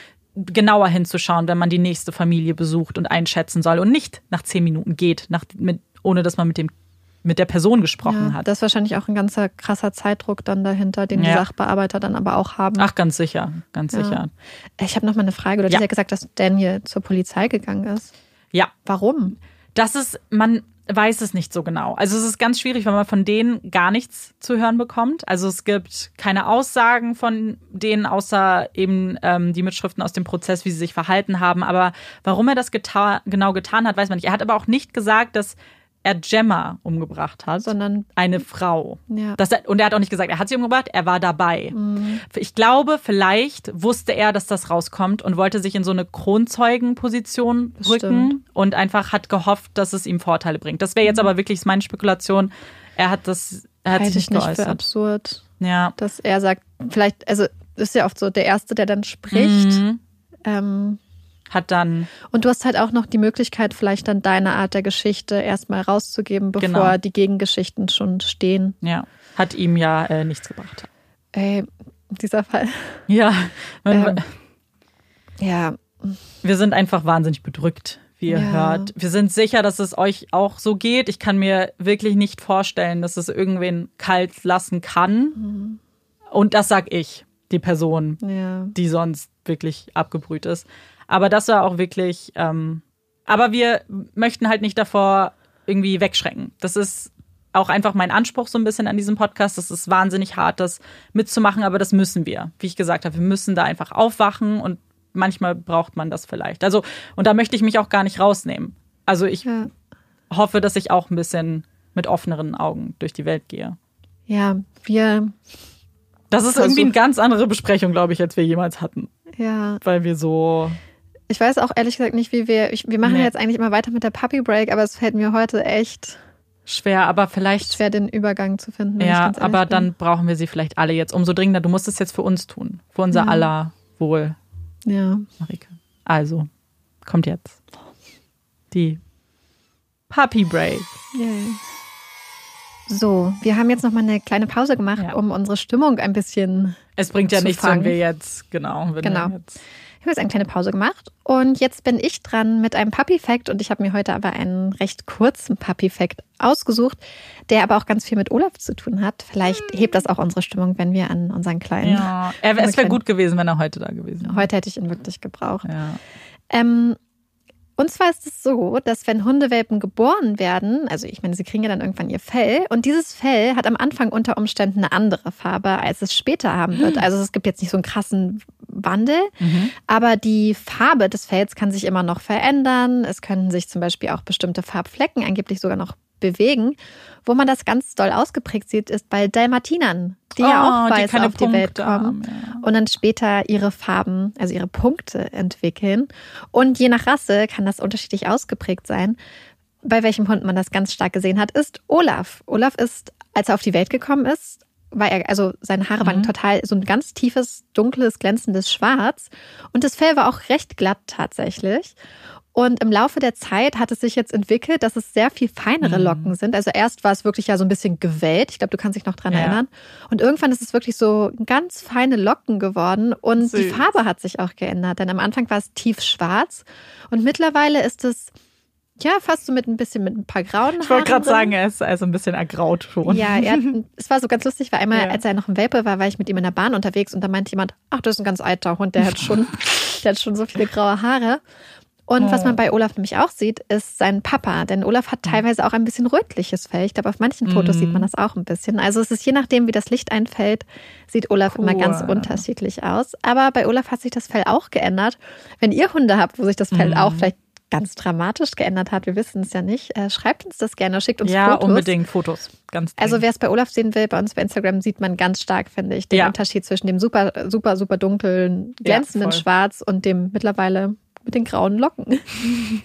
Genauer hinzuschauen, wenn man die nächste Familie besucht und einschätzen soll und nicht nach zehn Minuten geht, nach, mit, ohne dass man mit dem mit der Person gesprochen Ja, hat. das ist wahrscheinlich auch ein ganzer krasser Zeitdruck dann dahinter, den die Ja. Sachbearbeiter dann aber auch haben. Ach, ganz sicher, ganz Ja. sicher. Ich habe noch mal eine Frage. Du hast Ja. ja gesagt, dass Daniel zur Polizei gegangen ist. Ja, Warum? das ist, man weiß es nicht so genau. Also es ist ganz schwierig, weil man von denen gar nichts zu hören bekommt. Also es gibt keine Aussagen von denen, außer eben ähm, die Mitschriften aus dem Prozess, wie sie sich verhalten haben. Aber warum er das geta genau getan hat, weiß man nicht. Er hat aber auch nicht gesagt, dass er Gemma umgebracht hat, Sondern eine Frau. Ja. Das, und er hat auch nicht gesagt, er hat sie umgebracht, er war dabei. Ich glaube, vielleicht wusste er, dass das rauskommt und wollte sich in so eine Kronzeugenposition Bestimmt. rücken und einfach hat gehofft, dass es ihm Vorteile bringt. Das wäre jetzt aber wirklich meine Spekulation. Er hat das, er hat halte sich ich nicht nicht für geäußert. absurd, Ja. dass er sagt, vielleicht, also ist ja oft so der Erste, der dann spricht. Mhm. Ähm, Hat dann, und du hast halt auch noch die Möglichkeit, vielleicht dann deine Art der Geschichte erstmal rauszugeben, bevor Genau. die Gegengeschichten schon stehen. ja, hat ihm ja äh, nichts gebracht. Ey, dieser Fall. Ja. Ähm, Ja, Wir sind einfach wahnsinnig bedrückt, wie ihr Ja. hört. Wir sind sicher, dass es euch auch so geht. Ich kann mir wirklich nicht vorstellen, dass es irgendwen kalt lassen kann. Mhm. Und das sag ich, die Person, ja. die sonst wirklich abgebrüht ist. Aber das war auch wirklich. Ähm, aber wir möchten halt nicht davor irgendwie wegschrecken. Das ist auch einfach mein Anspruch so ein bisschen an diesem Podcast. Das ist wahnsinnig hart, das mitzumachen, aber das müssen wir. Wie ich gesagt habe, wir müssen da einfach aufwachen und manchmal braucht man das vielleicht. Also, und da möchte ich mich auch gar nicht rausnehmen. Also ich Ja. hoffe, dass ich auch ein bisschen mit offeneren Augen durch die Welt gehe. Ja, wir, Das ist irgendwie eine ganz andere Besprechung, glaube ich, als wir jemals hatten. ja. Weil wir so. Ich weiß auch ehrlich gesagt nicht, wie wir, ich, wir machen Nee. jetzt eigentlich immer weiter mit der Puppy Break, aber es fällt mir heute echt Schwer, aber vielleicht. schwer, den Übergang zu finden. Ja, aber bin. dann brauchen wir sie vielleicht alle jetzt umso dringender. Du musst es jetzt für uns tun. Für unser Ja. aller Wohl, Ja. Marike. Also, kommt jetzt. Die Puppy Break. Yay. So, wir haben jetzt noch mal eine kleine Pause gemacht, Ja. um unsere Stimmung ein bisschen. Es bringt ja nichts, fangen. wenn wir jetzt, genau. Wenn Genau. Wir jetzt, habe jetzt eine kleine Pause gemacht und jetzt bin ich dran mit einem Puppy-Fact und ich habe mir heute aber einen recht kurzen Puppy-Fact ausgesucht, der aber auch ganz viel mit Olaf zu tun hat. Vielleicht hebt das auch unsere Stimmung, wenn wir an unseren kleinen. ja, er, es wäre gut gewesen, wenn er heute da gewesen wäre. Heute hätte ich ihn wirklich gebraucht. Ja. Ähm, und zwar ist es so, dass wenn Hundewelpen geboren werden, also ich meine, sie kriegen ja dann irgendwann ihr Fell und dieses Fell hat am Anfang unter Umständen eine andere Farbe, als es später haben wird. Also es gibt jetzt nicht so einen krassen Wandel, Mhm. aber die Farbe des Fells kann sich immer noch verändern. Es können sich zum Beispiel auch bestimmte Farbflecken angeblich sogar noch bewegen. Wo man das ganz doll ausgeprägt sieht, ist bei Dalmatinern, die ja Oh, auch die weiß keine auf die Welt kommen haben, ja. und dann später ihre Farben, also ihre Punkte entwickeln. Und je nach Rasse kann das unterschiedlich ausgeprägt sein. Bei welchem Hund man das ganz stark gesehen hat, ist Olaf. Olaf ist, als er auf die Welt gekommen ist, war er, also seine Haare waren Mhm. total so ein ganz tiefes, dunkles, glänzendes Schwarz. Und das Fell war auch recht glatt tatsächlich. Und im Laufe der Zeit hat es sich jetzt entwickelt, dass es sehr viel feinere Mhm. Locken sind. Also erst war es wirklich ja so ein bisschen gewellt. Ich glaube, du kannst dich noch dran Ja. erinnern. Und irgendwann ist es wirklich so ganz feine Locken geworden und die Süß. Farbe hat sich auch geändert. Denn am Anfang war es tiefschwarz und mittlerweile ist es ja fast so mit ein bisschen mit ein paar grauen Ich wollte gerade Haaren sagen, er ist also ein bisschen ergraut schon. Ja, er hat, es war so ganz lustig, weil einmal, Ja. als er noch ein Welpe war, war ich mit ihm in der Bahn unterwegs und da meinte jemand, ach, das ist ein ganz alter Hund, der hat schon, der hat schon so viele graue Haare. Und was Oh. man bei Olaf nämlich auch sieht, ist sein Papa. Denn Olaf hat teilweise auch ein bisschen rötliches Fell. Ich glaube, auf manchen Fotos Mhm. sieht man das auch ein bisschen. Also es ist je nachdem, wie das Licht einfällt, sieht Olaf immer ganz Cool. unterschiedlich aus. Aber bei Olaf hat sich das Fell auch geändert. Wenn ihr Hunde habt, wo sich das Fell Mhm. auch vielleicht ganz dramatisch geändert hat, wir wissen es ja nicht, äh, schreibt uns das gerne, schickt uns ja, Fotos. unbedingt Fotos. Ganz Also wer es bei Olaf sehen will, bei uns bei Instagram sieht man ganz stark, finde ich, den Ja. Unterschied zwischen dem super, super, super dunklen, glänzenden voll. Schwarz und dem mittlerweile mit den grauen Locken.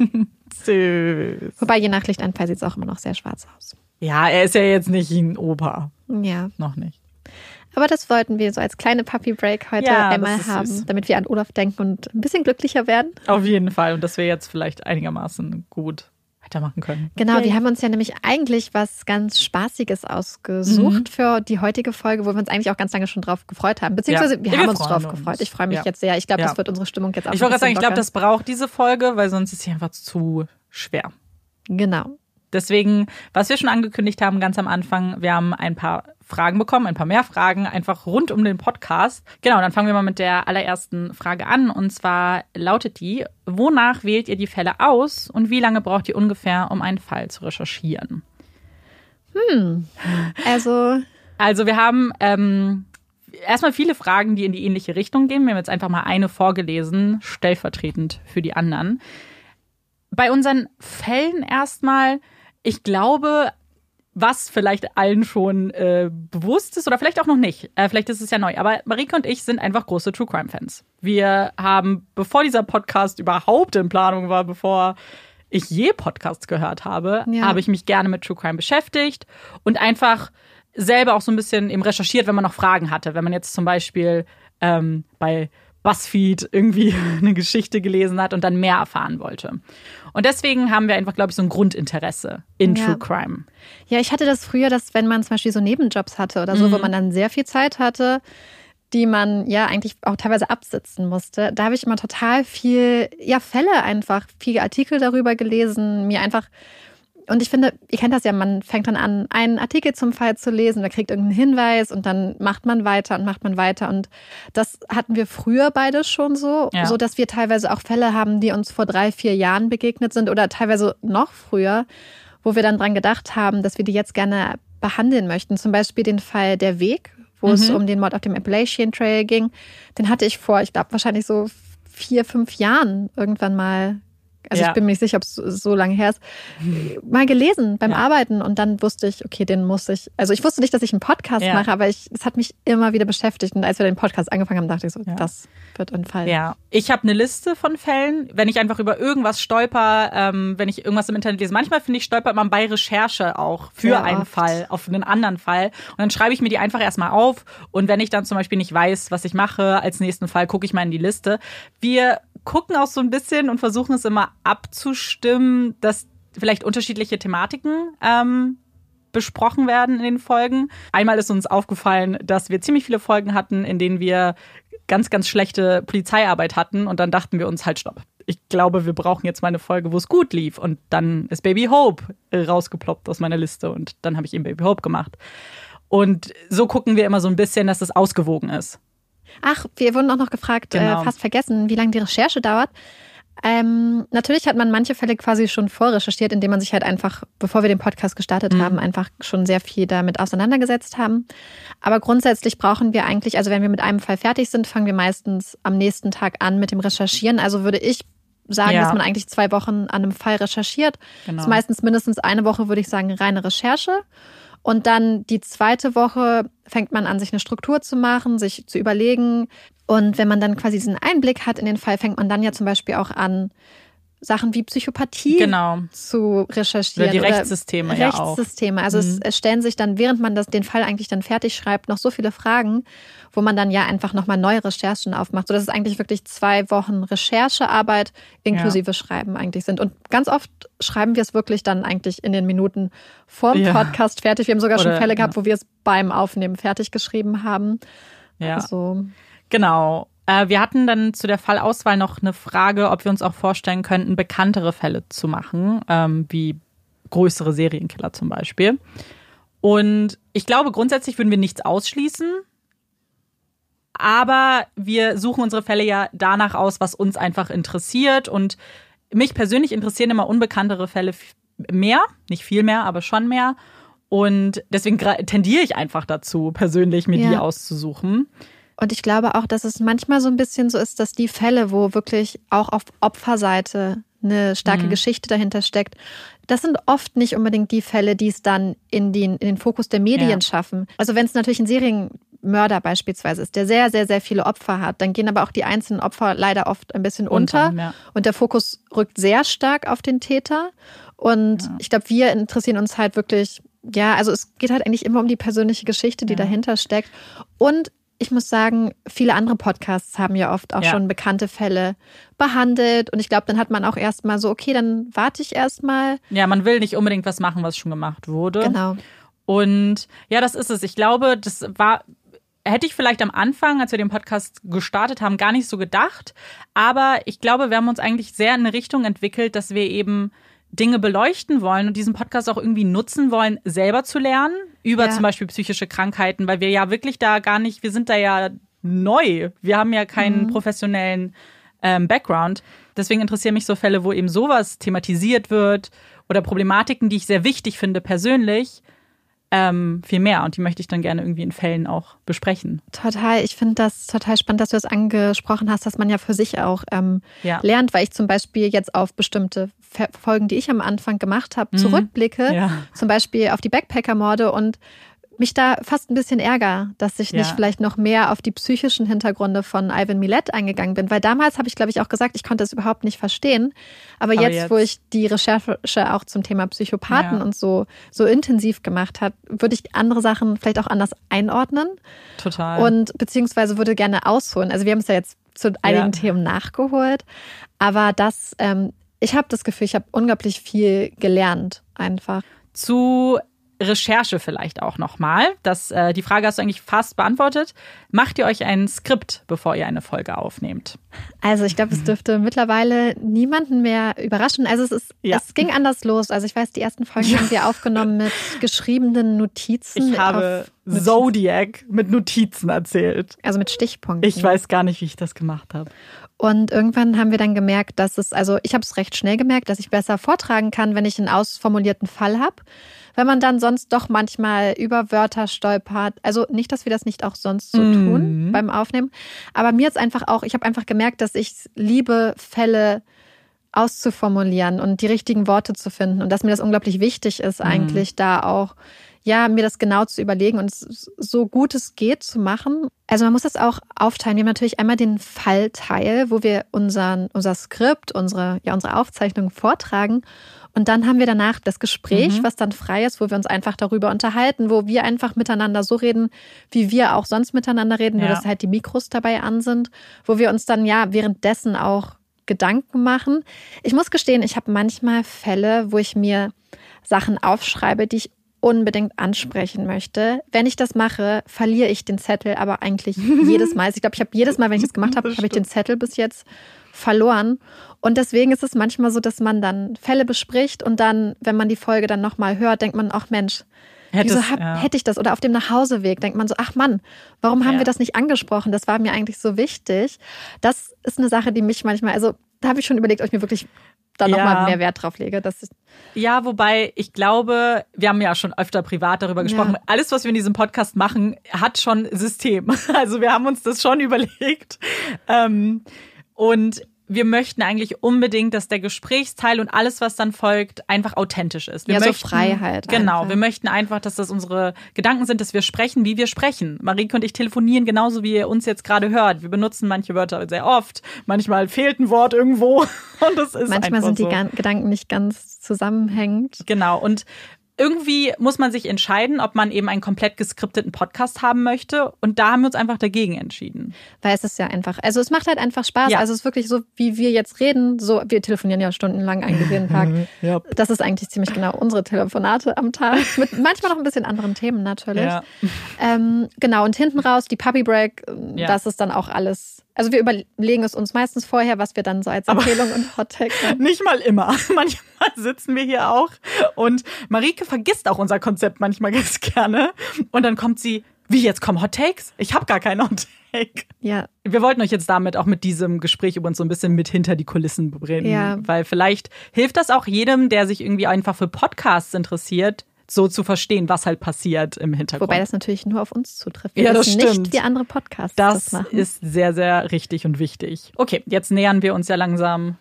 Süß. Wobei je nach Lichteinfall sieht es auch immer noch sehr schwarz aus. Ja, er ist ja jetzt nicht ein Opa. Ja. Noch nicht. Aber das wollten wir so als kleine Puppy Break heute Ja, einmal haben, süß. damit wir an Olaf denken und ein bisschen glücklicher werden. Auf jeden Fall. Und dass wir jetzt vielleicht einigermaßen gut weitermachen können. Genau, Okay. wir haben uns ja nämlich eigentlich was ganz Spaßiges ausgesucht Mhm. für die heutige Folge, wo wir uns eigentlich auch ganz lange schon drauf gefreut haben. Beziehungsweise Ja, wir wir haben uns drauf uns. gefreut. Ich freue mich Ja. jetzt sehr. Ich glaube, das wird unsere Stimmung jetzt auch Ich wollte gerade sagen, ich glaube, das braucht diese Folge, weil sonst ist sie einfach zu schwer. Genau. Deswegen, was wir schon angekündigt haben ganz am Anfang, wir haben ein paar Fragen bekommen, ein paar mehr Fragen, einfach rund um den Podcast. Genau, dann fangen wir mal mit der allerersten Frage an. Und zwar lautet die, wonach wählt ihr die Fälle aus und wie lange braucht ihr ungefähr, um einen Fall zu recherchieren? Also, Also wir haben ähm, erstmal viele Fragen, die in die ähnliche Richtung gehen. Wir haben jetzt einfach mal eine vorgelesen, stellvertretend für die anderen. Bei unseren Fällen erstmal, ich glaube, was vielleicht allen schon äh, bewusst ist oder vielleicht auch noch nicht. Äh, vielleicht ist es ja neu. Aber Marike und ich sind einfach große True Crime Fans. Wir haben, bevor dieser Podcast überhaupt in Planung war, bevor ich je Podcasts gehört habe, Ja. habe ich mich gerne mit True Crime beschäftigt und einfach selber auch so ein bisschen eben recherchiert, wenn man noch Fragen hatte. Wenn man jetzt zum Beispiel ähm, bei BuzzFeed irgendwie eine Geschichte gelesen hat und dann mehr erfahren wollte. Und deswegen haben wir einfach, glaube ich, so ein Grundinteresse in Ja. True Crime. ja, ich hatte das früher, dass wenn man zum Beispiel so Nebenjobs hatte oder so, Mhm. wo man dann sehr viel Zeit hatte, die man ja eigentlich auch teilweise absitzen musste, da habe ich immer total viel, ja, Fälle einfach, viele Artikel darüber gelesen, mir einfach Und ich finde, ihr kennt das ja, man fängt dann an, einen Artikel zum Fall zu lesen, man kriegt irgendeinen Hinweis und dann macht man weiter und macht man weiter. Und das hatten wir früher beide schon so, Ja. so dass wir teilweise auch Fälle haben, die uns vor drei, vier Jahren begegnet sind oder teilweise noch früher, wo wir dann dran gedacht haben, dass wir die jetzt gerne behandeln möchten. Zum Beispiel den Fall Der Weg, wo es Mhm. um den Mord auf dem Appalachian Trail ging. Den hatte ich vor, ich glaube, wahrscheinlich so vier, fünf Jahren irgendwann mal. Also Ja. ich bin mir nicht sicher, ob es so- lange her ist. Mal gelesen beim Ja. Arbeiten und dann wusste ich, okay, den muss ich. Also ich wusste nicht, dass ich einen Podcast Ja. mache, aber ich, es hat mich immer wieder beschäftigt. Und als wir den Podcast angefangen haben, dachte ich so, das wird ein Fall. Ja, ich habe eine Liste von Fällen, wenn ich einfach über irgendwas stolper, ähm, wenn ich irgendwas im Internet lese. Manchmal finde ich stolpert man bei Recherche auch für einen oft. Fall, auf einen anderen Fall. Und dann schreibe ich mir die einfach erstmal auf. Und wenn ich dann zum Beispiel nicht weiß, was ich mache als nächsten Fall, gucke ich mal in die Liste. Wir gucken auch so ein bisschen und versuchen es immer abzustimmen, dass vielleicht unterschiedliche Thematiken ähm, besprochen werden in den Folgen. Einmal ist uns aufgefallen, dass wir ziemlich viele Folgen hatten, in denen wir ganz, ganz schlechte Polizeiarbeit hatten und dann dachten wir uns halt, stopp. Ich glaube, wir brauchen jetzt mal eine Folge, wo es gut lief. Und dann ist Baby Hope äh, rausgeploppt aus meiner Liste und dann habe ich eben Baby Hope gemacht. Und so gucken wir immer so ein bisschen, dass es ausgewogen ist. Ach, wir wurden auch noch gefragt, Genau. äh, fast vergessen, wie lange die Recherche dauert. Ähm, natürlich hat man manche Fälle quasi schon vorrecherchiert, indem man sich halt einfach, bevor wir den Podcast gestartet Mhm. haben, einfach schon sehr viel damit auseinandergesetzt haben. Aber grundsätzlich brauchen wir eigentlich, also wenn wir mit einem Fall fertig sind, fangen wir meistens am nächsten Tag an mit dem Recherchieren. Also würde ich sagen, Ja. dass man eigentlich zwei Wochen an einem Fall recherchiert. Genau. Das ist meistens mindestens eine Woche, würde ich sagen, reine Recherche. Und dann die zweite Woche fängt man an, sich eine Struktur zu machen, sich zu überlegen. Und wenn man dann quasi diesen Einblick hat in den Fall, fängt man dann ja zum Beispiel auch an, Sachen wie Psychopathie Genau. zu recherchieren. Oder die Rechtssysteme ja auch. Rechtssysteme. Also es, Mhm. es stellen sich dann, während man das, den Fall eigentlich dann fertig schreibt, noch so viele Fragen, wo man dann ja einfach nochmal neue Recherchen aufmacht. Sodass es eigentlich wirklich zwei Wochen Recherchearbeit inklusive Schreiben eigentlich sind. Und ganz oft schreiben wir es wirklich dann eigentlich in den Minuten vorm Ja. Podcast fertig. Wir haben sogar schon Oder- Fälle gehabt, ja. wo wir es beim Aufnehmen fertig geschrieben haben. Ja. Also, Genau. Äh, wir hatten dann zu der Fallauswahl noch eine Frage, ob wir uns auch vorstellen könnten, bekanntere Fälle zu machen, ähm, wie größere Serienkiller zum Beispiel. Und ich glaube, grundsätzlich würden wir nichts ausschließen. Aber wir suchen unsere Fälle ja danach aus, was uns einfach interessiert. Und mich persönlich interessieren immer unbekanntere Fälle mehr. Nicht viel mehr, aber schon mehr. Und deswegen tendiere ich einfach dazu, persönlich mir die Ja. auszusuchen. Und ich glaube auch, dass es manchmal so ein bisschen so ist, dass die Fälle, wo wirklich auch auf Opferseite eine starke Mhm. Geschichte dahinter steckt, das sind oft nicht unbedingt die Fälle, die es dann in den, in den Fokus der Medien Ja. schaffen. Also wenn es natürlich ein Serienmörder beispielsweise ist, der sehr, sehr, sehr viele Opfer hat, dann gehen aber auch die einzelnen Opfer leider oft ein bisschen unter. Unter, ja. Und der Fokus rückt sehr stark auf den Täter. Und Ja. ich glaube, wir interessieren uns halt wirklich ja, also es geht halt eigentlich immer um die persönliche Geschichte, die ja. dahinter steckt. Und ich muss sagen, viele andere Podcasts haben ja oft auch ja. schon bekannte Fälle behandelt. Und ich glaube, dann hat man auch erstmal so, okay, dann warte ich erstmal. Ja, man will nicht unbedingt was machen, was schon gemacht wurde. Genau. Und ja, das ist es. Ich glaube, das war hätte ich vielleicht am Anfang, als wir den Podcast gestartet haben, gar nicht so gedacht. Aber ich glaube, wir haben uns eigentlich sehr in eine Richtung entwickelt, dass wir eben Dinge beleuchten wollen und diesen Podcast auch irgendwie nutzen wollen, selber zu lernen über ja. zum Beispiel psychische Krankheiten, weil wir ja wirklich da gar nicht, wir sind da ja neu. Wir haben ja keinen mhm. professionellen ähm, Background. Deswegen interessieren mich so Fälle, wo eben sowas thematisiert wird oder Problematiken, die ich sehr wichtig finde persönlich, ähm, viel mehr. Und die möchte ich dann gerne irgendwie in Fällen auch besprechen. Total. Ich finde das total spannend, dass du das angesprochen hast, dass man ja für sich auch ähm, ja. lernt, weil ich zum Beispiel jetzt auf bestimmte Folgen, die ich am Anfang gemacht habe, mhm. zurückblicke. Ja. Zum Beispiel auf die Backpacker-Morde und mich da fast ein bisschen ärger, dass ich nicht ja. vielleicht noch mehr auf die psychischen Hintergründe von Ivan Millet eingegangen bin. Weil damals habe ich, glaube ich, auch gesagt, ich konnte es überhaupt nicht verstehen. Aber, Aber jetzt, jetzt, wo ich die Recherche auch zum Thema Psychopathen ja. und so, so intensiv gemacht habe, würde ich andere Sachen vielleicht auch anders einordnen. Total. Und beziehungsweise würde gerne ausholen. Also wir haben es ja jetzt zu einigen ja. Themen nachgeholt. Aber das, ähm, ich habe das Gefühl, ich habe unglaublich viel gelernt einfach. Zu Recherche vielleicht auch nochmal. Äh, die Frage hast du eigentlich fast beantwortet. Macht ihr euch ein Skript, bevor ihr eine Folge aufnehmt? Also ich glaube, es dürfte mittlerweile niemanden mehr überraschen. Also es, ist, ja. es ging anders los. Also ich weiß, die ersten Folgen ja. haben wir aufgenommen mit geschriebenen Notizen. Ich habe Notizen. Zodiac mit Notizen erzählt. Also mit Stichpunkten. Ich weiß gar nicht, wie ich das gemacht habe. Und irgendwann haben wir dann gemerkt, dass es, also ich habe es recht schnell gemerkt, dass ich besser vortragen kann, wenn ich einen ausformulierten Fall habe wenn man dann sonst doch manchmal über Wörter stolpert. Also nicht, dass wir das nicht auch sonst so mhm. tun beim Aufnehmen, aber mir ist einfach auch, ich habe einfach gemerkt, dass ich liebe, Fälle auszuformulieren und die richtigen Worte zu finden und dass mir das unglaublich wichtig ist, mhm. eigentlich da auch ja, mir das genau zu überlegen und so gut es geht zu machen. Also man muss das auch aufteilen. Wir haben natürlich einmal den Fallteil, wo wir unseren, unser Skript, unsere, ja, unsere Aufzeichnung vortragen. Und dann haben wir danach das Gespräch, mhm. was dann frei ist, wo wir uns einfach darüber unterhalten, wo wir einfach miteinander so reden, wie wir auch sonst miteinander reden, ja. nur dass halt die Mikros dabei an sind, wo wir uns dann ja währenddessen auch Gedanken machen. Ich muss gestehen, ich habe manchmal Fälle, wo ich mir Sachen aufschreibe, die ich unbedingt ansprechen möchte. Wenn ich das mache, verliere ich den Zettel aber eigentlich jedes Mal. Also ich glaube, ich habe jedes Mal, wenn ich das gemacht habe, habe ich den Zettel bis jetzt verloren. Und deswegen ist es manchmal so, dass man dann Fälle bespricht und dann, wenn man die Folge dann nochmal hört, denkt man, ach Mensch, Hättest, wieso hab, ja. hätte ich das? Oder auf dem Nachhauseweg denkt man so, ach Mann, warum haben ja. wir das nicht angesprochen? Das war mir eigentlich so wichtig. Das ist eine Sache, die mich manchmal, also da habe ich schon überlegt, ob ich mir wirklich da ja. nochmal mehr Wert drauf lege. Dass ja, wobei ich glaube, wir haben ja schon öfter privat darüber gesprochen. Ja. Alles, was wir in diesem Podcast machen, hat schon System. Also wir haben uns das schon überlegt. Ähm, und wir möchten eigentlich unbedingt, dass der Gesprächsteil und alles, was dann folgt, einfach authentisch ist. Wir ja, möchten, so Freiheit. Genau, einfach. wir möchten einfach, dass das unsere Gedanken sind, dass wir sprechen, wie wir sprechen. Marike und ich telefonieren genauso, wie ihr uns jetzt gerade hört. Wir benutzen manche Wörter sehr oft, manchmal fehlt ein Wort irgendwo und das ist Manchmal sind die so. Gedanken nicht ganz zusammenhängend. Genau, und irgendwie muss man sich entscheiden, ob man eben einen komplett geskripteten Podcast haben möchte. Und da haben wir uns einfach dagegen entschieden. Weil es ist ja einfach, also es macht halt einfach Spaß. Ja. Also es ist wirklich so, wie wir jetzt reden. So, wir telefonieren ja stundenlang eigentlich jeden Tag. ja. Das ist eigentlich ziemlich genau unsere Telefonate am Tag. Mit manchmal noch ein bisschen anderen Themen natürlich. Ja. Ähm, genau, und hinten raus die Puppy Break, das ist dann auch alles also wir überlegen es uns meistens vorher, was wir dann so als Empfehlung Aber und Hottag haben. Nicht mal immer. Manchmal sitzen wir hier auch und Marike vergisst auch unser Konzept manchmal ganz gerne. Und dann kommt sie, wie jetzt kommen Hot Takes? Ich habe gar keinen Hot Take. Ja. Wir wollten euch jetzt damit auch mit diesem Gespräch über uns so ein bisschen mit hinter die Kulissen bringen. Ja. Weil vielleicht hilft das auch jedem, der sich irgendwie einfach für Podcasts interessiert, so zu verstehen, was halt passiert im Hintergrund. Wobei das natürlich nur auf uns zutrifft. Wir ja, das stimmt. nicht wie andere Podcasts das, das machen. ist sehr, sehr richtig und wichtig. Okay, jetzt nähern wir uns ja langsam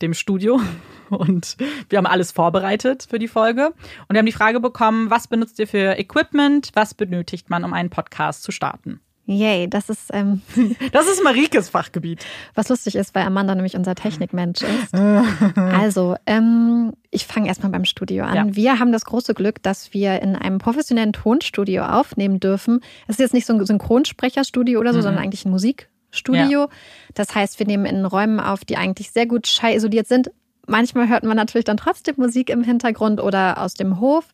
dem Studio und wir haben alles vorbereitet für die Folge und wir haben die Frage bekommen, was benutzt ihr für Equipment, was benötigt man, um einen Podcast zu starten? Yay, das ist, ähm, Das ist Marikes Fachgebiet. was lustig ist, weil Amanda nämlich unser Technikmensch ist. Also, ähm, ich fange erstmal beim Studio an. Ja. Wir haben das große Glück, dass wir in einem professionellen Tonstudio aufnehmen dürfen. Es ist jetzt nicht so ein Synchronsprecherstudio oder so, Mhm. sondern eigentlich ein Musikstudio. Das heißt, wir nehmen in Räumen auf, die eigentlich sehr gut schallisoliert sind. Manchmal hört man natürlich dann trotzdem Musik im Hintergrund oder aus dem Hof.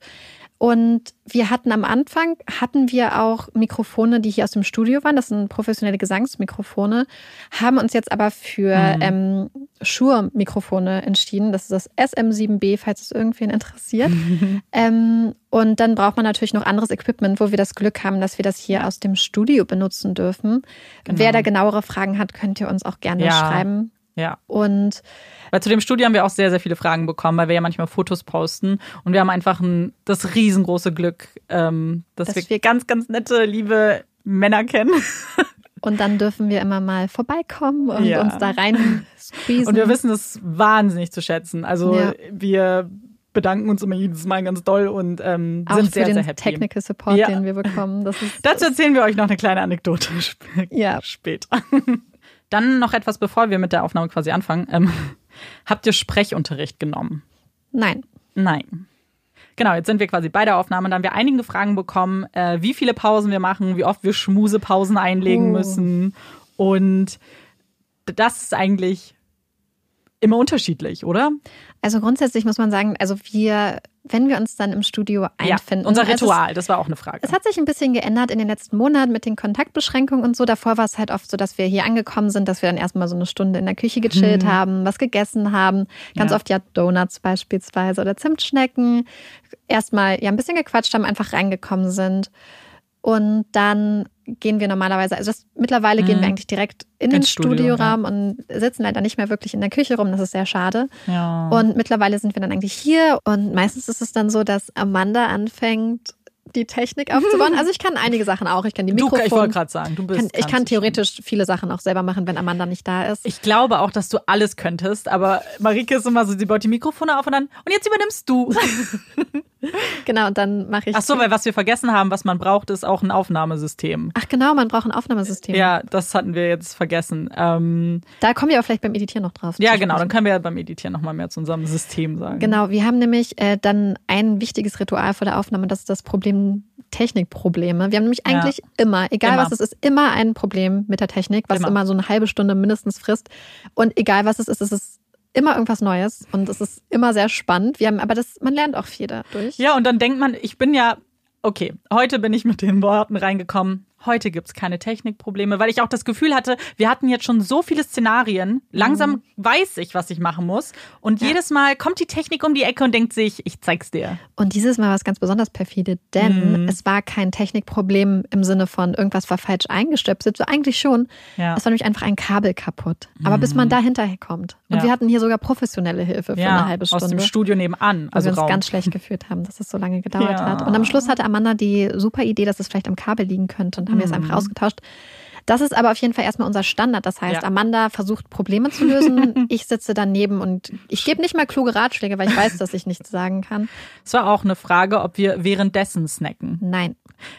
Und wir hatten am Anfang, hatten wir auch Mikrofone, die hier aus dem Studio waren. Das sind professionelle Gesangsmikrofone. Haben uns jetzt aber für Mhm. ähm, Shure-Mikrofone entschieden. Das ist das SM7B, falls es irgendwen interessiert. ähm, und dann braucht man natürlich noch anderes Equipment, wo wir das Glück haben, dass wir das hier aus dem Studio benutzen dürfen. Genau. Wer da genauere Fragen hat, könnt ihr uns auch gerne Ja. schreiben. Ja. Und Weil zu dem Studio haben wir auch sehr, sehr viele Fragen bekommen, weil wir ja manchmal Fotos posten. Und wir haben einfach ein, das riesengroße Glück, ähm, dass, Dass wir, wir- ganz, ganz nette, liebe Männer kennen. Und dann dürfen wir immer mal vorbeikommen und Ja. uns da rein squeezen. Und wir wissen es wahnsinnig zu schätzen. Also Ja. wir bedanken uns immer jedes Mal ganz doll und ähm, sind für sehr, den sehr happy. Technical Support, Ja. den wir bekommen. Das ist Dazu erzählen wir euch noch eine kleine Anekdote sp- Ja. später. Dann noch etwas, bevor wir mit der Aufnahme quasi anfangen. Ähm, habt ihr Sprechunterricht genommen? nein. Nein. Genau, jetzt sind wir quasi bei der Aufnahme und dann haben wir einige Fragen bekommen, äh, wie viele Pausen wir machen, wie oft wir Schmusepausen einlegen Oh. müssen. Und das ist eigentlich immer unterschiedlich, oder? Also grundsätzlich muss man sagen, also wir, wenn wir uns dann im Studio einfinden. ja, unser es ist- Ritual, das war auch eine Frage. Es hat sich ein bisschen geändert in den letzten Monaten mit den Kontaktbeschränkungen und so. Davor war es halt oft so, dass wir hier angekommen sind, dass wir dann erstmal so eine Stunde in der Küche gechillt haben, was gegessen haben. Ganz Ja. oft ja Donuts beispielsweise oder Zimtschnecken. Erstmal ja ein bisschen gequatscht haben, einfach reingekommen sind. Und dann gehen wir normalerweise, also das, mittlerweile gehen wir eigentlich direkt in den Ins Studio, Studioraum und sitzen leider nicht mehr wirklich in der Küche rum. Das ist sehr schade. ja. Und mittlerweile sind wir dann eigentlich hier und meistens ist es dann so, dass Amanda anfängt, die Technik aufzubauen. Also ich kann einige Sachen auch. Ich kann die du, Mikrofon. ich wollte gerade sagen, du bist. kann, ich kann theoretisch viele Sachen auch selber machen, wenn Amanda nicht da ist. Ich glaube auch, dass du alles könntest, aber Marike ist immer so, sie baut die Mikrofone auf und dann, und jetzt übernimmst du. genau, und dann mache ich. Ach so, weil was wir vergessen haben, was man braucht, ist auch ein Aufnahmesystem. Ach genau, man braucht ein Aufnahmesystem. Ja, das hatten wir jetzt vergessen. Ähm, Da kommen wir aber vielleicht beim Editieren noch drauf. ja, genau, dann können wir beim Editieren nochmal mehr zu unserem System sagen. Genau, wir haben nämlich äh, dann ein wichtiges Ritual vor der Aufnahme, das ist das Problem Technikprobleme. Wir haben nämlich Ja. eigentlich immer, egal Immer. was es ist, immer ein Problem mit der Technik, was Immer. immer, so eine halbe Stunde mindestens frisst. Und egal was es ist, es ist immer irgendwas Neues und es ist immer sehr spannend. Wir haben, aber das, man lernt auch viel dadurch. Ja, und dann denkt man, ich bin ja, okay, heute bin ich mit den Worten reingekommen. Heute gibt's keine Technikprobleme, weil ich auch das Gefühl hatte, wir hatten jetzt schon so viele Szenarien. Langsam weiß ich, was ich machen muss. Und Ja. jedes Mal kommt die Technik um die Ecke und denkt sich, ich zeig's dir. Und dieses Mal war es ganz besonders perfide, denn Mhm. es war kein Technikproblem im Sinne von irgendwas war falsch eingestöpselt, so eigentlich schon. Ja. Es war nämlich einfach ein Kabel kaputt. Aber bis man da hinterher kommt. Und Ja. wir hatten hier sogar professionelle Hilfe für eine halbe Stunde. aus dem Studio nebenan. Also wir uns Raum. ganz schlecht gefühlt haben, dass es so lange gedauert hat. Und am Schluss hatte Amanda die super Idee, dass es vielleicht am Kabel liegen könnte und haben wir es einfach ausgetauscht. Das ist aber auf jeden Fall erstmal unser Standard. Das heißt, Ja. Amanda versucht Probleme zu lösen. ich sitze daneben und ich gebe nicht mal kluge Ratschläge, weil ich weiß, dass ich nichts sagen kann. Es war auch eine Frage, ob wir währenddessen snacken. Nein.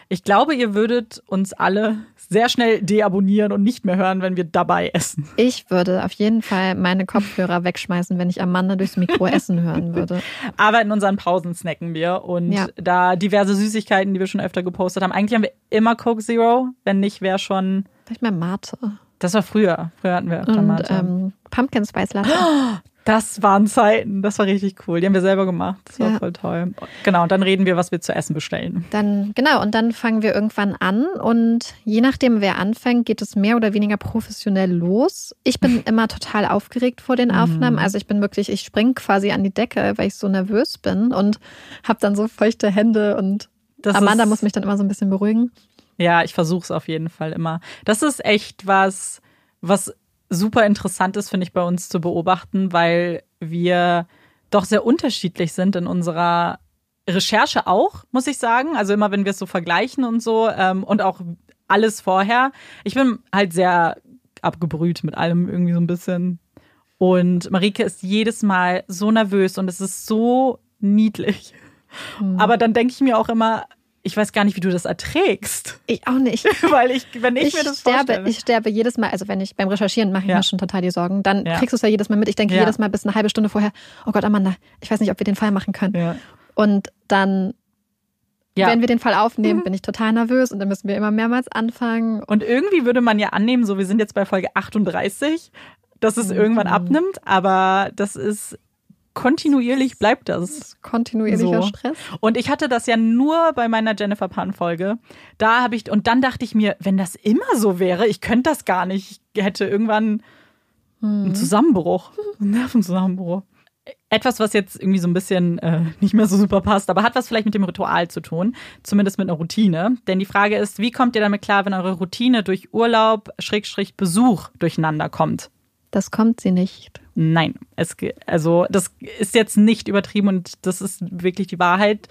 Ich glaube, ihr würdet uns alle sehr schnell deabonnieren und nicht mehr hören, wenn wir dabei essen. Ich würde auf jeden Fall meine Kopfhörer wegschmeißen, wenn ich Amanda durchs Mikro essen hören würde. Aber in unseren Pausen snacken wir und Ja. da diverse Süßigkeiten, die wir schon öfter gepostet haben. Eigentlich haben wir immer Coke Zero, wenn nicht, wäre schon. Vielleicht mal Mate. Das war früher. Früher hatten wir öfter Und Mate. ähm, Pumpkin Spice Latte. Das waren Zeiten. Das war richtig cool. Die haben wir selber gemacht. Das war Ja. voll toll. Genau, und dann reden wir, was wir zu essen bestellen. Dann, genau, und dann fangen wir irgendwann an und je nachdem, wer anfängt, geht es mehr oder weniger professionell los. Ich bin immer total aufgeregt vor den Aufnahmen. Also ich bin wirklich, ich springe quasi an die Decke, weil ich so nervös bin und habe dann so feuchte Hände und Das Amanda muss mich dann immer so ein bisschen beruhigen. Ja, ich versuche es auf jeden Fall immer. Das ist echt was, was super interessant ist, finde ich, bei uns zu beobachten, weil wir doch sehr unterschiedlich sind in unserer Recherche auch, muss ich sagen. Also immer, wenn wir es so vergleichen und so ähm, und auch alles vorher. Ich bin halt sehr abgebrüht mit allem irgendwie so ein bisschen. Und Marike ist jedes Mal so nervös und es ist so niedlich. Aber dann denke ich mir auch immer, ich weiß gar nicht, wie du das erträgst. Ich auch nicht. Weil ich, wenn ich, Ich mir das sterbe, vorstelle. ich sterbe jedes Mal, also wenn ich beim Recherchieren mache ich Ja. mir schon total die Sorgen. Dann Ja. kriegst du es ja jedes Mal mit. Ich denke Ja. jedes Mal bis eine halbe Stunde vorher, oh Gott, Amanda, ich weiß nicht, ob wir den Fall machen können. Und dann, Ja. wenn wir den Fall aufnehmen, Mhm. bin ich total nervös und dann müssen wir immer mehrmals anfangen. Und irgendwie würde man ja annehmen, so wir sind jetzt bei Folge 38, dass es Mhm. irgendwann abnimmt, aber das ist kontinuierlich bleibt das. Kontinuierlicher So. Stress. Und ich hatte das ja nur bei meiner Jennifer Pan Folge. Da habe ich und dann dachte ich mir, wenn das immer so wäre, ich könnte das gar nicht. Ich hätte irgendwann einen Zusammenbruch, einen Nervenzusammenbruch. Etwas, was jetzt irgendwie so ein bisschen äh, nicht mehr so super passt, aber hat was vielleicht mit dem Ritual zu tun, zumindest mit einer Routine. Denn die Frage ist, wie kommt ihr damit klar, wenn eure Routine durch Urlaub, Schrägstrich Besuch durcheinander kommt? Das kommt sie nicht. Nein, es, also das ist jetzt nicht übertrieben und das ist wirklich die Wahrheit.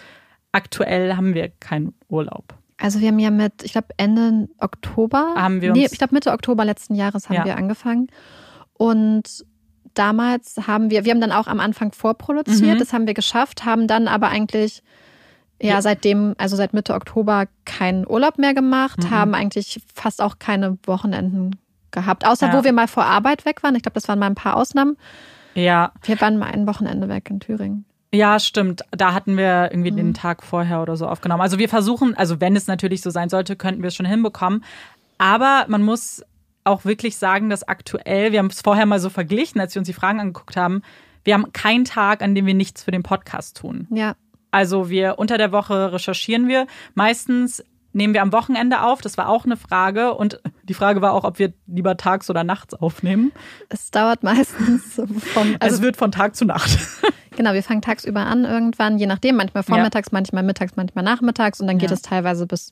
Aktuell haben wir keinen Urlaub. Also wir haben ja mit, ich glaube Ende Oktober, Haben wir nee, uns- ich glaube Mitte Oktober letzten Jahres haben Ja. wir angefangen. Und damals haben wir, wir haben dann auch am Anfang vorproduziert, Mhm. das haben wir geschafft, haben dann aber eigentlich ja, Ja. seitdem, also seit Mitte Oktober keinen Urlaub mehr gemacht, Mhm. haben eigentlich fast auch keine Wochenenden gehabt, außer Ja. wo wir mal vor Arbeit weg waren. Ich glaube, das waren mal ein paar Ausnahmen. Ja, Wir waren mal ein Wochenende weg in Thüringen. ja, stimmt. Da hatten wir irgendwie Mhm. den Tag vorher oder so aufgenommen. Also wir versuchen, also wenn es natürlich so sein sollte, könnten wir es schon hinbekommen. Aber man muss auch wirklich sagen, dass aktuell, wir haben es vorher mal so verglichen, als wir uns die Fragen angeguckt haben, wir haben keinen Tag, an dem wir nichts für den Podcast tun. Ja, Also wir unter der Woche recherchieren wir. Meistens nehmen wir am Wochenende auf. Das war auch eine Frage. Und die Frage war auch, ob wir lieber tags oder nachts aufnehmen. es dauert meistens vom, Also also es wird von Tag zu Nacht. Genau, wir fangen tagsüber an irgendwann, je nachdem, manchmal vormittags, manchmal mittags, manchmal nachmittags und dann geht Ja. es teilweise bis,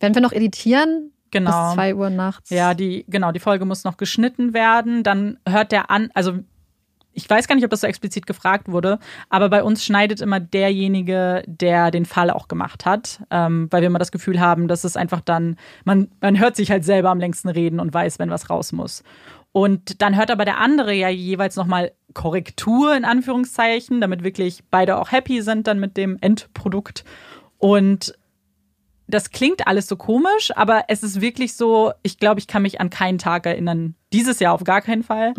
wenn wir noch editieren, Genau. bis zwei Uhr nachts. Ja, die, genau, die Folge muss noch geschnitten werden. Dann hört der an, also ich weiß gar nicht, ob das so explizit gefragt wurde, aber bei uns schneidet immer derjenige, der den Fall auch gemacht hat, ähm, weil wir immer das Gefühl haben, dass es einfach dann, man, man hört sich halt selber am längsten reden und weiß, wenn was raus muss. Und dann hört aber der andere ja jeweils nochmal Korrektur in Anführungszeichen, damit wirklich beide auch happy sind dann mit dem Endprodukt. Und das klingt alles so komisch, aber es ist wirklich so, ich glaube, ich kann mich an keinen Tag erinnern, dieses Jahr auf gar keinen Fall,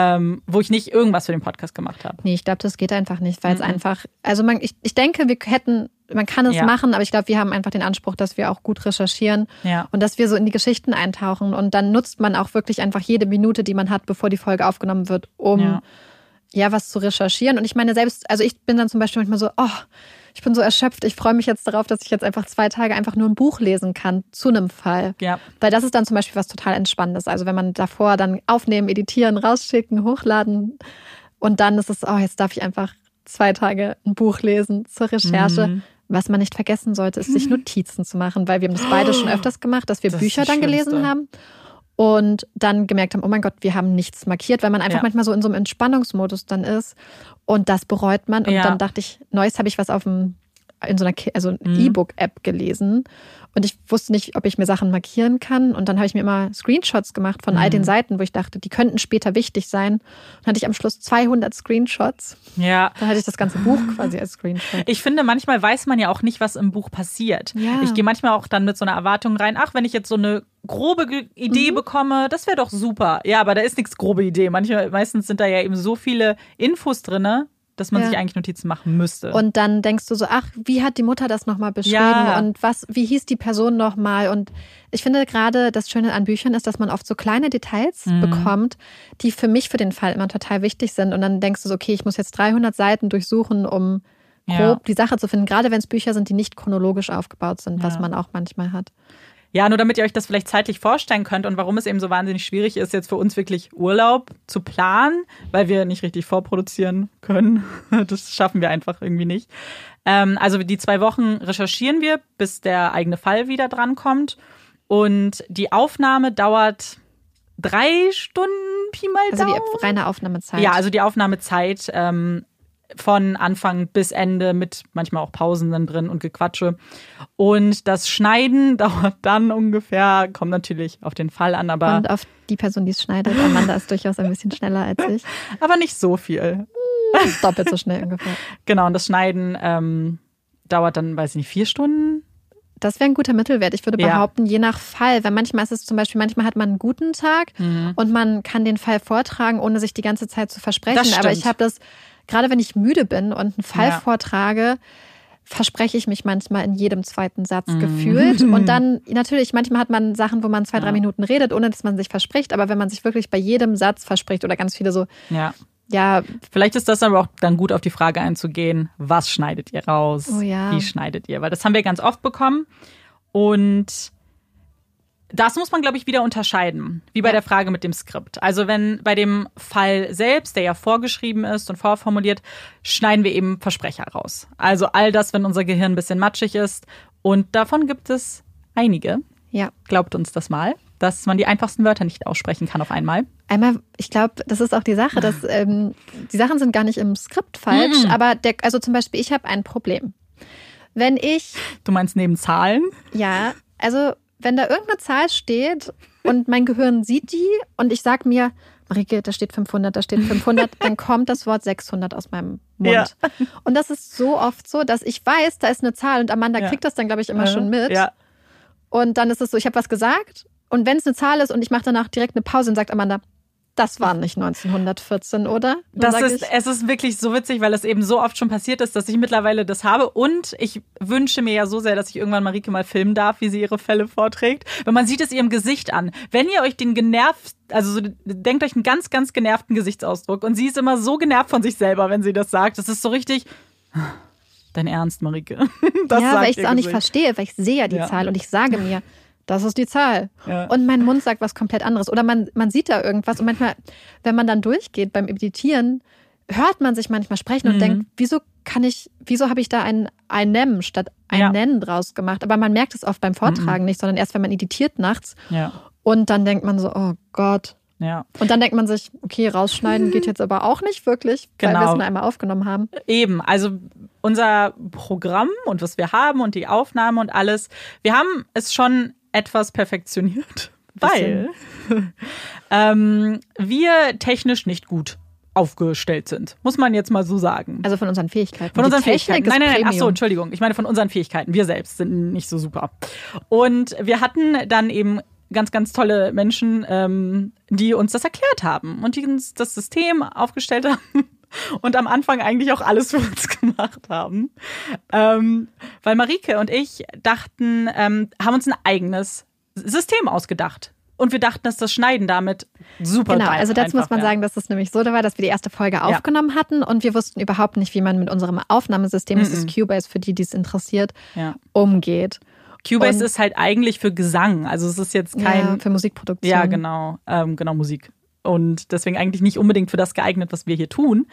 ähm, wo ich nicht irgendwas für den Podcast gemacht habe. Nee, ich glaube, das geht einfach nicht, weil es Mhm. einfach, also man, ich, ich denke, wir hätten, man kann es Ja. machen, aber ich glaube, wir haben einfach den Anspruch, dass wir auch gut recherchieren Ja. und dass wir so in die Geschichten eintauchen und dann nutzt man auch wirklich einfach jede Minute, die man hat, bevor die Folge aufgenommen wird, um Ja. ja, was zu recherchieren. Und ich meine, selbst, also ich bin dann zum Beispiel manchmal so, oh, ich bin so erschöpft, ich freue mich jetzt darauf, dass ich jetzt einfach zwei Tage einfach nur ein Buch lesen kann zu einem Fall. Ja. Weil das ist dann zum Beispiel was total Entspannendes. Also wenn man davor dann aufnehmen, editieren, rausschicken, hochladen und dann ist es, oh, jetzt darf ich einfach zwei Tage ein Buch lesen zur Recherche. Mhm. Was man nicht vergessen sollte, ist, sich Notizen zu machen, weil wir haben das beide schon öfters gemacht, dass wir Das Bücher dann gelesen haben und dann gemerkt haben, oh mein Gott, wir haben nichts markiert, weil man einfach Ja. manchmal so in so einem Entspannungsmodus dann ist und das bereut man. Und Ja. dann dachte ich, neues habe ich was auf dem in so einer also Mhm. E-Book-App gelesen und ich wusste nicht, ob ich mir Sachen markieren kann. Und dann habe ich mir immer Screenshots gemacht von all Mhm. den Seiten, wo ich dachte, die könnten später wichtig sein. Und dann hatte ich am Schluss 200 Screenshots. Ja. Dann hatte ich das ganze Buch quasi als Screenshot. Ich finde, manchmal weiß man ja auch nicht, was im Buch passiert. Ja. Ich gehe manchmal auch dann mit so einer Erwartung rein, ach, wenn ich jetzt so eine grobe Ge- Mhm. Idee bekomme, das wäre doch super. Ja, aber da ist nichts grobe Idee. Manchmal, meistens sind da ja eben so viele Infos drinne, dass man Ja. sich eigentlich Notizen machen müsste. Und dann denkst du so, ach, wie hat die Mutter das nochmal beschrieben? Ja. Und was, wie hieß die Person nochmal? Und ich finde gerade das Schöne an Büchern ist, dass man oft so kleine Details Mhm. bekommt, die für mich für den Fall immer total wichtig sind. Und dann denkst du so, okay, ich muss jetzt 300 Seiten durchsuchen, um grob Ja. die Sache zu finden. Gerade wenn es Bücher sind, die nicht chronologisch aufgebaut sind, was man auch manchmal hat. Ja, nur damit ihr euch das vielleicht zeitlich vorstellen könnt und warum es eben so wahnsinnig schwierig ist, jetzt für uns wirklich Urlaub zu planen, weil wir nicht richtig vorproduzieren können. Das schaffen wir einfach irgendwie nicht. Ähm, also die zwei Wochen recherchieren wir, bis der eigene Fall wieder drankommt. Und die Aufnahme dauert drei Stunden, Pi mal Also die Daumen. reine Aufnahmezeit. Ja, also die Aufnahmezeit ähm, von Anfang bis Ende mit manchmal auch Pausen dann drin und Gequatsche. Und das Schneiden dauert dann ungefähr, kommt natürlich auf den Fall an, aber, Und auf die Person, die es schneidet. Amanda ist durchaus ein bisschen schneller als ich. aber nicht so viel. Doppelt so schnell ungefähr. Genau, und das Schneiden ähm, dauert dann, weiß ich nicht, vier Stunden, Das wäre ein guter Mittelwert. Ich würde Ja. behaupten, je nach Fall, weil manchmal ist es zum Beispiel, manchmal hat man einen guten Tag Mhm. und man kann den Fall vortragen, ohne sich die ganze Zeit zu versprechen. Aber ich habe das, gerade wenn ich müde bin und einen Fall Ja. vortrage, verspreche ich mich manchmal in jedem zweiten Satz Mhm. gefühlt. Und dann, natürlich, manchmal hat man Sachen, wo man zwei, drei Ja. Minuten redet, ohne dass man sich verspricht. Aber wenn man sich wirklich bei jedem Satz verspricht oder ganz viele so, Ja. ja, Vielleicht ist das aber auch dann gut auf die Frage einzugehen, was schneidet ihr raus? Oh ja. Wie schneidet ihr? Weil das haben wir ganz oft bekommen. Und das muss man, glaube ich, wieder unterscheiden, wie bei der Frage mit dem Skript. Also wenn bei dem Fall selbst, der ja vorgeschrieben ist und vorformuliert, schneiden wir eben Versprecher raus. Also all das, wenn unser Gehirn ein bisschen matschig ist. Und davon gibt es einige. ja. Glaubt uns das mal, dass man die einfachsten Wörter nicht aussprechen kann auf einmal. Einmal, ich glaube, das ist auch die Sache, dass ähm, die Sachen sind gar nicht im Skript falsch, Mhm. aber der, also zum Beispiel, ich habe ein Problem. Wenn ich, Du meinst neben Zahlen? ja, also wenn da irgendeine Zahl steht und mein Gehirn sieht die und ich sag mir, Marike, da steht 500, da steht 500, dann kommt das Wort 600 aus meinem Mund. Ja. Und das ist so oft so, dass ich weiß, da ist eine Zahl und Amanda Ja. kriegt das dann, glaube ich, immer schon mit. Ja. Und dann ist es so, ich habe was gesagt und wenn es eine Zahl ist und ich mache danach direkt eine Pause und sagt Amanda, das war nicht 1914, oder? Das ist, ich, es ist wirklich so witzig, weil es eben so oft schon passiert ist, dass ich mittlerweile das habe. Und ich wünsche mir ja so sehr, dass ich irgendwann Marike mal filmen darf, wie sie ihre Fälle vorträgt. Weil man sieht es ihrem Gesicht an. Wenn ihr euch den genervt, also so, denkt euch einen ganz, ganz genervten Gesichtsausdruck. Und sie ist immer so genervt von sich selber, wenn sie das sagt. Das ist so richtig. Dein Ernst, Marike. Das ja, weil ich es auch nicht verstehe, weil ich sehe ja die Ja. Zahl und ich sage mir, das ist die Zahl. Ja. Und mein Mund sagt was komplett anderes. Oder man, man sieht da irgendwas und manchmal, wenn man dann durchgeht beim Editieren, hört man sich manchmal sprechen und Mhm. denkt, wieso kann ich, wieso habe ich da ein ein Nem statt ein Ja. Mhm. Nennen draus gemacht? Aber man merkt es oft beim Vortragen nicht, sondern erst, wenn man editiert nachts. Ja, Und dann denkt man so, oh Gott. ja. Und dann denkt man sich, okay, rausschneiden geht jetzt aber auch nicht wirklich, weil Genau. wir es nur einmal aufgenommen haben. Eben, also unser Programm und was wir haben und die Aufnahme und alles, wir haben es schon etwas perfektioniert, weil ähm, wir technisch nicht gut aufgestellt sind, muss man jetzt mal so sagen. Also von unseren Fähigkeiten. Von Die unseren Technik Fähigkeiten. Nein, nein, nein, ach so, Premium. Entschuldigung. Ich meine von unseren Fähigkeiten. Wir selbst sind nicht so super. Und wir hatten dann eben ganz, ganz tolle Menschen, ähm, die uns das erklärt haben und die uns das System aufgestellt haben und am Anfang eigentlich auch alles für uns gemacht haben. Ähm, weil Marike und ich dachten, ähm, haben uns ein eigenes System ausgedacht. Und wir dachten, dass das Schneiden damit super Genau, also dazu muss man wäre. sagen, dass es nämlich so war, dass wir die erste Folge aufgenommen hatten und wir wussten überhaupt nicht, wie man mit unserem Aufnahmesystem, das ist Cubase für die, die es interessiert, Ja. umgeht. Cubase Und- ist halt eigentlich für Gesang. Also es ist jetzt kein ja, für Musikproduktion. Ja, genau, ähm, genau Musik. Und deswegen eigentlich nicht unbedingt für das geeignet, was wir hier tun.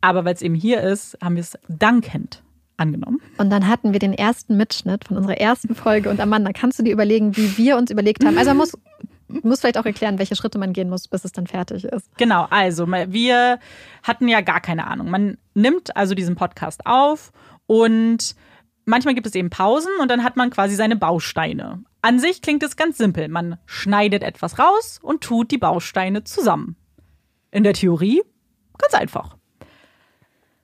Aber weil es eben hier ist, haben wir es dankend angenommen. Und dann hatten wir den ersten Mitschnitt von unserer ersten Folge. Und Amanda, kannst du dir überlegen, wie wir uns überlegt haben? Also man muss, muss vielleicht auch erklären, welche Schritte man gehen muss, bis es dann fertig ist. Genau, also wir hatten ja gar keine Ahnung. Man nimmt also diesen Podcast auf und manchmal gibt es eben Pausen und dann hat man quasi seine Bausteine. An sich klingt es ganz simpel. Man schneidet etwas raus und tut die Bausteine zusammen. In der Theorie ganz einfach.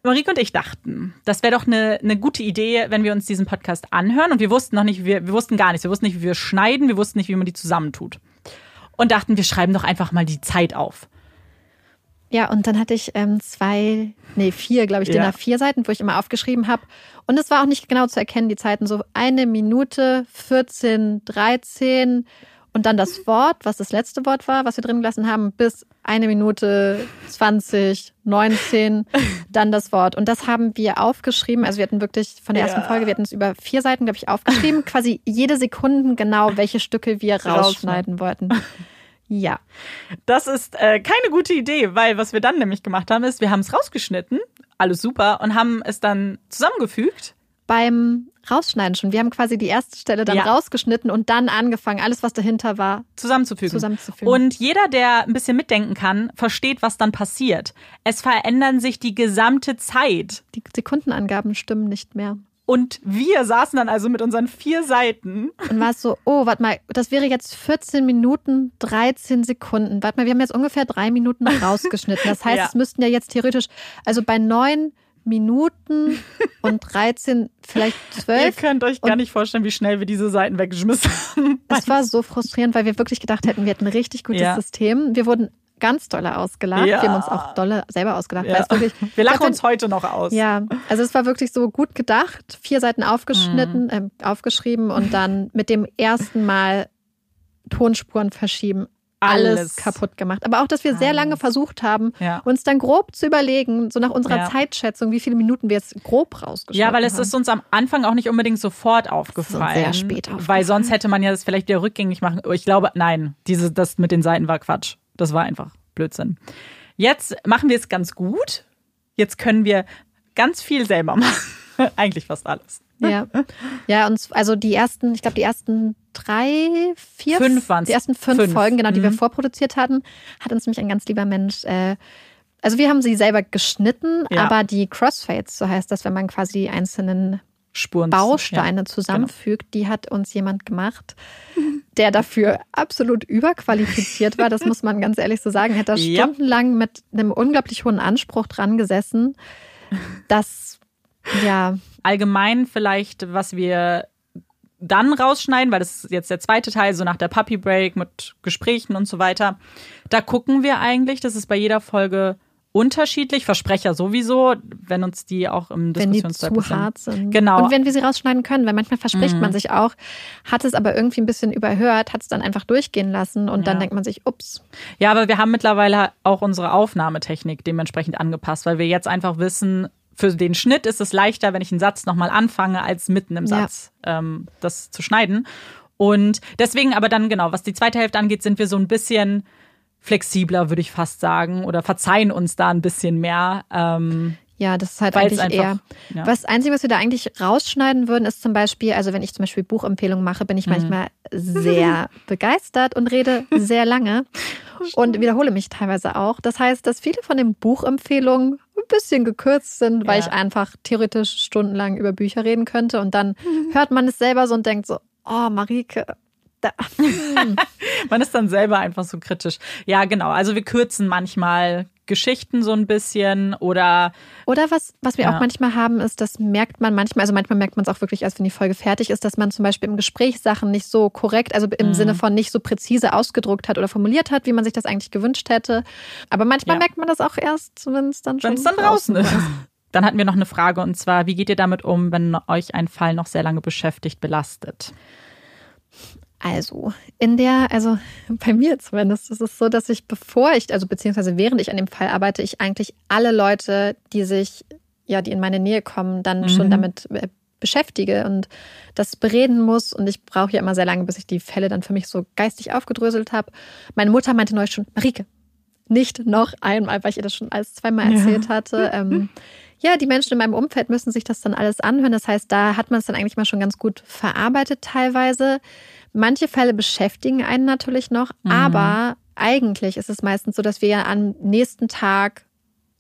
Marike und ich dachten, das wäre doch eine, eine gute Idee, wenn wir uns diesen Podcast anhören. Und wir wussten noch nicht, wir, wir wussten gar nichts. Wir wussten nicht, wie wir schneiden, wir wussten nicht, wie man die zusammentut. Und dachten, wir schreiben doch einfach mal die Zeit auf. Ja, und dann hatte ich ähm, zwei, nee, vier, glaube ich, DIN Ja. A4 Seiten, wo ich immer aufgeschrieben habe. Und es war auch nicht genau zu erkennen, die Zeiten. So eine Minute, 14, 13 und dann das Wort, was das letzte Wort war, was wir drin gelassen haben, bis eine Minute 20, 19, dann das Wort. Und das haben wir aufgeschrieben. Also wir hatten wirklich von der ersten Ja. Folge, wir hatten es über vier Seiten, glaube ich, aufgeschrieben. Quasi jede Sekunde genau, welche Stücke wir rausschneiden wollten. Ja. Das ist äh, keine gute Idee, weil was wir dann nämlich gemacht haben, ist, wir haben es rausgeschnitten, alles super, und haben es dann zusammengefügt. beim Rausschneiden schon. Wir haben quasi die erste Stelle dann Ja. rausgeschnitten und dann angefangen, alles, was dahinter war, Zusammenzufügen. zusammenzufügen. Und jeder, der ein bisschen mitdenken kann, versteht, was dann passiert. Es verändern sich die gesamte Zeit. die Sekundenangaben stimmen nicht mehr. Und wir saßen dann also mit unseren vier Seiten. Und war es so, oh, warte mal, das wäre jetzt 14 Minuten, 13 Sekunden. Warte mal, wir haben jetzt ungefähr drei Minuten rausgeschnitten. Das heißt, Ja. es müssten ja jetzt theoretisch, also bei neun Minuten und 13, vielleicht 12. Ihr könnt euch gar nicht vorstellen, wie schnell wir diese Seiten weggeschmissen haben. Es war so frustrierend, weil wir wirklich gedacht hätten, wir hätten ein richtig gutes Ja. System. Wir wurden ganz dolle ausgelacht. Ja. Wir haben uns auch dolle selber ausgelacht. Weil Ja. wirklich, Wir lachen dafür- uns heute noch aus. Ja, also es war wirklich so gut gedacht. Vier Seiten Mhm. aufgeschnitten, äh, aufgeschrieben und dann mit dem ersten Mal Tonspuren verschieben. Alles, Alles. kaputt gemacht. Aber auch, dass wir sehr Alles. lange versucht haben, Ja. uns dann grob zu überlegen, so nach unserer Ja. Zeitschätzung, wie viele Minuten wir jetzt grob rausgeschnitten Ja, weil es haben. ist uns am Anfang auch nicht unbedingt sofort aufgefallen. sehr spät Weil aufgefallen. sonst hätte man ja das vielleicht wieder rückgängig machen. Ich glaube, nein, diese, das mit den Seiten war Quatsch. Das war einfach Blödsinn. Jetzt machen wir es ganz gut. Jetzt können wir ganz viel selber machen. Eigentlich fast alles. Ja, ja, und also die ersten, ich glaube, die ersten drei, vier, Fünf waren's. die ersten fünf, Fünf. Folgen, genau, die wir Mhm. vorproduziert hatten, hat uns nämlich ein ganz lieber Mensch. Äh, also wir haben sie selber geschnitten, Ja. aber die Crossfades, so heißt das, wenn man quasi die einzelnen Spuren. Bausteine Ja. zusammenfügt, die hat uns jemand gemacht, der dafür absolut überqualifiziert war. Das muss man ganz ehrlich so sagen. Hätte da Ja. stundenlang mit einem unglaublich hohen Anspruch dran gesessen. Das, ja, allgemein vielleicht, was wir dann rausschneiden, weil das ist jetzt der zweite Teil, so nach der Puppy Break mit Gesprächen und so weiter. Da gucken wir eigentlich, das ist bei jeder Folge unterschiedlich, Versprecher sowieso, wenn uns die auch im Diskussionsteil zu hart sind. Genau. Und wenn wir sie rausschneiden können, weil manchmal verspricht Mhm. man sich auch, hat es aber irgendwie ein bisschen überhört, hat es dann einfach durchgehen lassen und dann Ja. denkt man sich, ups, Ja, aber wir haben mittlerweile auch unsere Aufnahmetechnik dementsprechend angepasst, weil wir jetzt einfach wissen, für den Schnitt ist es leichter, wenn ich einen Satz nochmal anfange, als mitten im Ja. Satz ähm, das zu schneiden. Und deswegen aber dann genau, was die zweite Hälfte angeht, sind wir so ein bisschen flexibler, würde ich fast sagen, oder verzeihen uns da ein bisschen mehr. Ähm, Ja, das ist halt Weil eigentlich eher. einfach- ja. Was Einzige, was wir da eigentlich rausschneiden würden, ist zum Beispiel, also wenn ich zum Beispiel Buchempfehlungen mache, bin Mhm. ich manchmal sehr begeistert und rede sehr lange und wiederhole mich teilweise auch. Das heißt, dass viele von den Buchempfehlungen ein bisschen gekürzt sind, weil Ja. ich einfach theoretisch stundenlang über Bücher reden könnte und dann hört man es selber so und denkt so, oh, Marike, da, hm. man ist dann selber einfach so kritisch. Ja, genau. Also wir kürzen manchmal Geschichten so ein bisschen oder Oder was, was wir Ja. auch manchmal haben, ist, das merkt man manchmal, also manchmal merkt man es auch wirklich erst, wenn die Folge fertig ist, dass man zum Beispiel im Gespräch Sachen nicht so korrekt, also Mhm. im Sinne von nicht so präzise ausgedruckt hat oder formuliert hat, wie man sich das eigentlich gewünscht hätte. Aber manchmal Ja. merkt man das auch erst, wenn es dann schon wenn es dann draußen ist. Dann hatten wir noch eine Frage und zwar, wie geht ihr damit um, wenn euch ein Fall noch sehr lange beschäftigt, belastet? Also, in der, also bei mir zumindest, ist es so, dass ich, bevor ich, also beziehungsweise während ich an dem Fall arbeite, ich eigentlich alle Leute, die sich, ja, die in meine Nähe kommen, dann Mhm. schon damit äh, beschäftige und das bereden muss. Und ich brauche ja immer sehr lange, bis ich die Fälle dann für mich so geistig aufgedröselt habe. Meine Mutter meinte neulich schon, Marike, nicht noch einmal, weil ich ihr das schon alles zweimal Ja. erzählt hatte. Ähm, ja, die Menschen in meinem Umfeld müssen sich das dann alles anhören. Das heißt, da hat man es dann eigentlich mal schon ganz gut verarbeitet teilweise. Manche Fälle beschäftigen einen natürlich noch, Mhm. aber eigentlich ist es meistens so, dass wir ja am nächsten Tag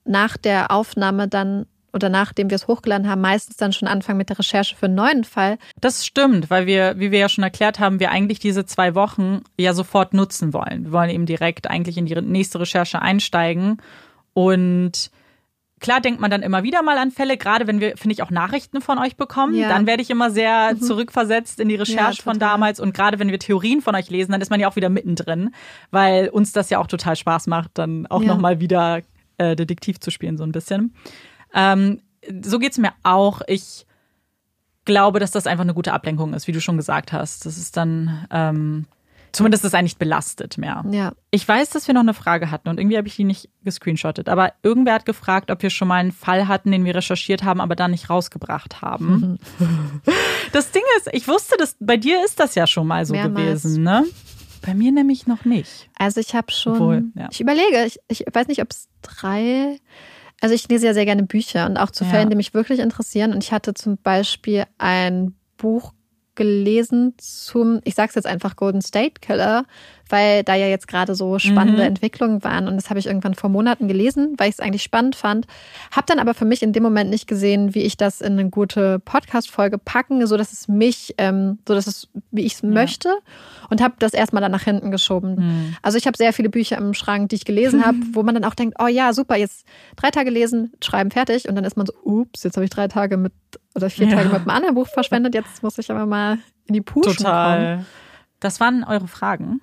nach der Aufnahme dann oder nachdem wir es hochgeladen haben, meistens dann schon anfangen mit der Recherche für einen neuen Fall. Das stimmt, weil wir, wie wir ja schon erklärt haben, wir eigentlich diese zwei Wochen ja sofort nutzen wollen. Wir wollen eben direkt eigentlich in die nächste Recherche einsteigen. Und klar denkt man dann immer wieder mal an Fälle, gerade wenn wir, finde ich, auch Nachrichten von euch bekommen. Ja. Dann werde ich immer sehr zurückversetzt in die Recherche Ja, von damals. Und gerade wenn wir Theorien von euch lesen, dann ist man ja auch wieder mittendrin, weil uns das ja auch total Spaß macht, dann auch Ja. nochmal wieder äh, Detektiv zu spielen, so ein bisschen. Ähm, so geht's mir auch. Ich glaube, dass das einfach eine gute Ablenkung ist, wie du schon gesagt hast. Das ist dann, ähm, zumindest ist es eigentlich belastet mehr. Ja. Ich weiß, dass wir noch eine Frage hatten und irgendwie habe ich die nicht gescreenshottet. Aber irgendwer hat gefragt, ob wir schon mal einen Fall hatten, den wir recherchiert haben, aber dann nicht rausgebracht haben. das Ding ist, ich wusste, dass bei dir ist das ja schon mal so Mehrmals. gewesen, ne? Bei mir nämlich noch nicht. Also ich habe schon, Obwohl, ja. ich überlege, ich, ich weiß nicht, ob es drei, also ich lese ja sehr gerne Bücher und auch zu Ja. Fällen, die mich wirklich interessieren. Und ich hatte zum Beispiel ein Buch gelesen zum, ich sag's jetzt einfach Golden State Killer, weil da ja jetzt gerade so spannende Mhm. Entwicklungen waren. Und das habe ich irgendwann vor Monaten gelesen, weil ich es eigentlich spannend fand. Habe dann aber für mich in dem Moment nicht gesehen, wie ich das in eine gute Podcast-Folge packen, so dass es mich, ähm, so dass es, wie ich es möchte. Und habe das erstmal dann nach hinten geschoben. Hm. Also ich habe sehr viele Bücher im Schrank, die ich gelesen habe, wo man dann auch denkt, oh ja, super, jetzt drei Tage lesen, schreiben fertig. Und dann ist man so, ups, jetzt habe ich drei Tage mit oder vier Ja. Tage mit einem anderen Buch verschwendet. Jetzt muss ich aber mal in die Puschen kommen. Total. Das waren eure Fragen.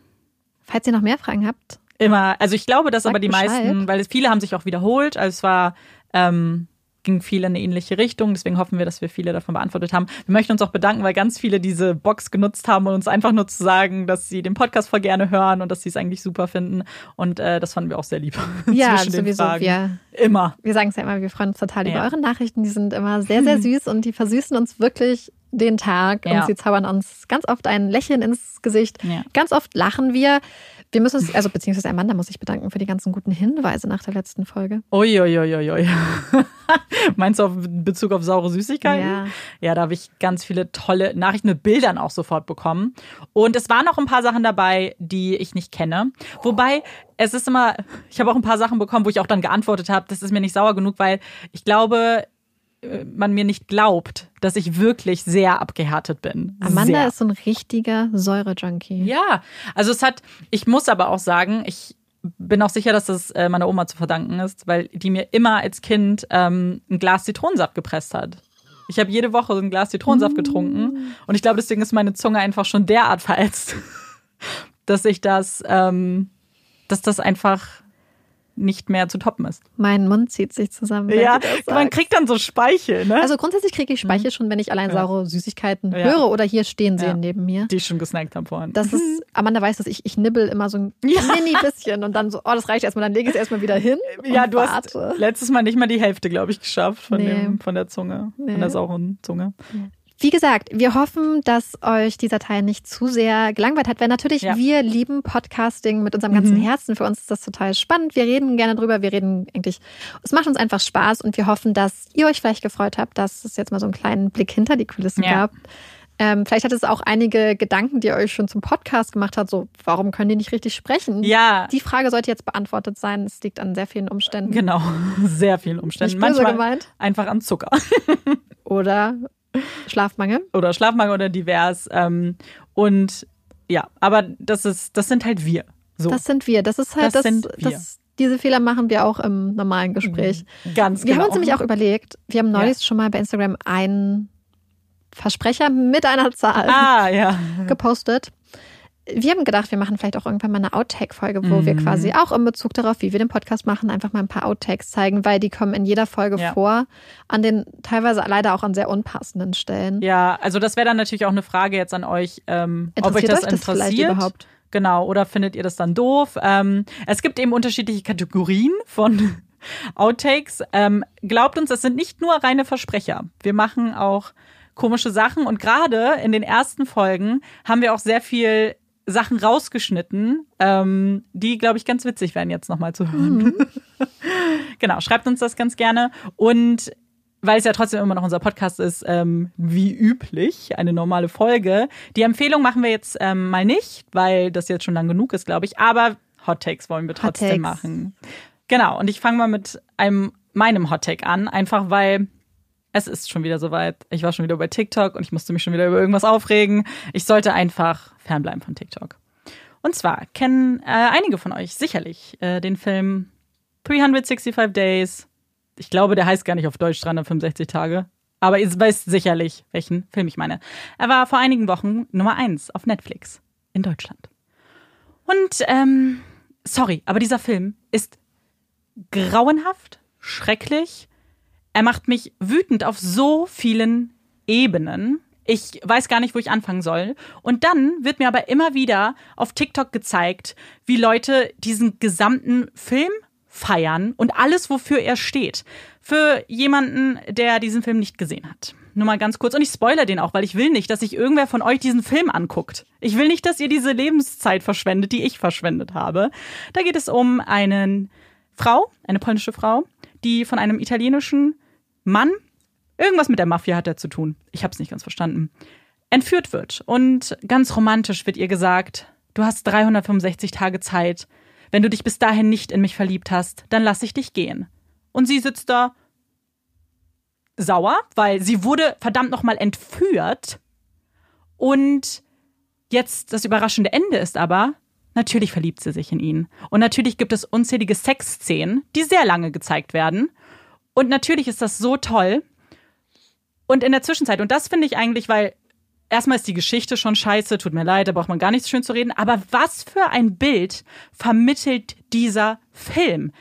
Falls ihr noch mehr Fragen habt, Immer. Also ich glaube, dass aber die Bescheid. meisten, weil es viele haben sich auch wiederholt. Also es war, ähm, ging viel in eine ähnliche Richtung. Deswegen hoffen wir, dass wir viele davon beantwortet haben. Wir möchten uns auch bedanken, weil ganz viele diese Box genutzt haben, um uns einfach nur zu sagen, dass sie den Podcast voll gerne hören und dass sie es eigentlich super finden. Und äh, das fanden wir auch sehr lieb. ja, sowieso. Fragen. Wir, Immer. wir sagen es ja immer, wir freuen uns total über Ja. eure Nachrichten. Die sind immer sehr, sehr süß und die versüßen uns wirklich den Tag Ja. und sie zaubern uns ganz oft ein Lächeln ins Gesicht. Ja. Ganz oft lachen wir. Wir müssen uns, also beziehungsweise Amanda muss ich bedanken für die ganzen guten Hinweise nach der letzten Folge. Uiuiuiui. Meinst du auf in Bezug auf saure Süßigkeiten? Ja. Ja, da habe ich ganz viele tolle Nachrichten mit Bildern auch sofort bekommen. Und es waren noch ein paar Sachen dabei, die ich nicht kenne. Wobei, es ist immer, ich habe auch ein paar Sachen bekommen, wo ich auch dann geantwortet habe, das ist mir nicht sauer genug, weil ich glaube, man mir nicht glaubt, dass ich wirklich sehr abgehärtet bin. Amanda sehr. ist so ein richtiger Säure-Junkie. Ja, also es hat, ich muss aber auch sagen, ich bin auch sicher, dass das äh, meiner Oma zu verdanken ist, weil die mir immer als Kind ähm, ein Glas Zitronensaft gepresst hat. Ich habe jede Woche so ein Glas Zitronensaft getrunken und ich glaube, deswegen ist meine Zunge einfach schon derart verätzt, dass ich das, ähm, dass das einfach nicht mehr zu toppen ist. Mein Mund zieht sich zusammen. Ja, man kriegt dann so Speichel, ne? Also grundsätzlich kriege ich Speichel schon, wenn ich allein Ja. saure Süßigkeiten Ja. höre oder hier stehen sehe Ja. neben mir. die ich schon gesnackt haben vorhin. Das ist, Amanda weiß das, ich, ich nibbel immer so ein mini bisschen und dann so, oh, das reicht erstmal, dann lege ich es erstmal wieder hin. ja, du hast warte. letztes Mal nicht mal die Hälfte, glaube ich, geschafft von, Nee. dem, von der Zunge, Nee. von der sauren Zunge. Wie gesagt, wir hoffen, dass euch dieser Teil nicht zu sehr gelangweilt hat, weil natürlich Ja. wir lieben Podcasting mit unserem ganzen Mhm. Herzen. Für uns ist das total spannend. Wir reden gerne drüber. Wir reden eigentlich, es macht uns einfach Spaß und wir hoffen, dass ihr euch vielleicht gefreut habt, dass es jetzt mal so einen kleinen Blick hinter die Kulissen Ja. gab. Ähm, vielleicht hat es auch einige Gedanken, die ihr euch schon zum Podcast gemacht hat, so, warum können die nicht richtig sprechen? Ja, Die Frage sollte jetzt beantwortet sein. Es liegt an sehr vielen Umständen. genau. Sehr vielen Umständen. Nicht böse Manchmal gemeint. einfach an Zucker Oder Schlafmangel. oder Schlafmangel oder divers. Ähm, und ja, aber das ist, das sind halt wir. So. Das sind wir. Das ist halt Das das. wir. das diese Fehler machen wir auch im normalen Gespräch. Ganz Wir genau. haben uns nämlich auch überlegt, wir haben neulich schon mal bei Instagram einen Versprecher mit einer Zahl Ah, ja. gepostet. Wir haben gedacht, wir machen vielleicht auch irgendwann mal eine Outtake-Folge, wo wir Mhm. quasi auch in Bezug darauf, wie wir den Podcast machen, einfach mal ein paar Outtakes zeigen, weil die kommen in jeder Folge Ja. vor, an den teilweise leider auch an sehr unpassenden Stellen. Ja, also das wäre dann natürlich auch eine Frage jetzt an euch, ähm, ob euch Interessiert das euch das vielleicht interessiert. überhaupt? Genau, oder findet ihr das dann doof? Ähm, es gibt eben unterschiedliche Kategorien von Outtakes. Ähm, glaubt uns, es sind nicht nur reine Versprecher. Wir machen auch komische Sachen und gerade in den ersten Folgen haben wir auch sehr viel Sachen rausgeschnitten, ähm, die, glaube ich, ganz witzig werden jetzt nochmal zu hören. genau, schreibt uns das ganz gerne. Und weil es ja trotzdem immer noch unser Podcast ist, ähm, wie üblich, eine normale Folge. Die Empfehlung machen wir jetzt ähm, mal nicht, weil das jetzt schon lang genug ist, glaube ich. Aber Hot Takes wollen wir trotzdem machen. Genau, und ich fange mal mit einem meinem Hot Take an, einfach weil es ist schon wieder soweit. Ich war schon wieder bei TikTok und ich musste mich schon wieder über irgendwas aufregen. Ich sollte einfach fernbleiben von TikTok. Und zwar kennen äh, einige von euch sicherlich äh, den Film 365 Days. Ich glaube, der heißt gar nicht auf Deutsch 365 Tage. Aber ihr wisst sicherlich, welchen Film ich meine. Er war vor einigen Wochen Nummer eins auf Netflix in Deutschland. Und ähm, sorry, aber dieser Film ist grauenhaft, schrecklich. Er macht mich wütend auf so vielen Ebenen. Ich weiß gar nicht, wo ich anfangen soll. Und dann wird mir aber immer wieder auf TikTok gezeigt, wie Leute diesen gesamten Film feiern und alles, wofür er steht. Für jemanden, der diesen Film nicht gesehen hat. Nur mal ganz kurz. Und ich spoilere den auch, weil ich will nicht, dass sich irgendwer von euch diesen Film anguckt. Ich will nicht, dass ihr diese Lebenszeit verschwendet, die ich verschwendet habe. Da geht es um einen Frau, eine polnische Frau, die von einem italienischen Mann, irgendwas mit der Mafia hat er zu tun. Ich habe es nicht ganz verstanden. entführt wird. Und ganz romantisch wird ihr gesagt, du hast 365 Tage Zeit. Wenn du dich bis dahin nicht in mich verliebt hast, dann lass ich dich gehen. Und sie sitzt da sauer, weil sie wurde verdammt nochmal entführt. Und jetzt das überraschende Ende ist aber, natürlich verliebt sie sich in ihn. Und natürlich gibt es unzählige Sexszenen, die sehr lange gezeigt werden. Und natürlich ist das so toll. Und in der Zwischenzeit, und das finde ich eigentlich, weil erstmal ist die Geschichte schon scheiße, tut mir leid, da braucht man gar nichts schön zu reden, aber was für ein Bild vermittelt dieser Film?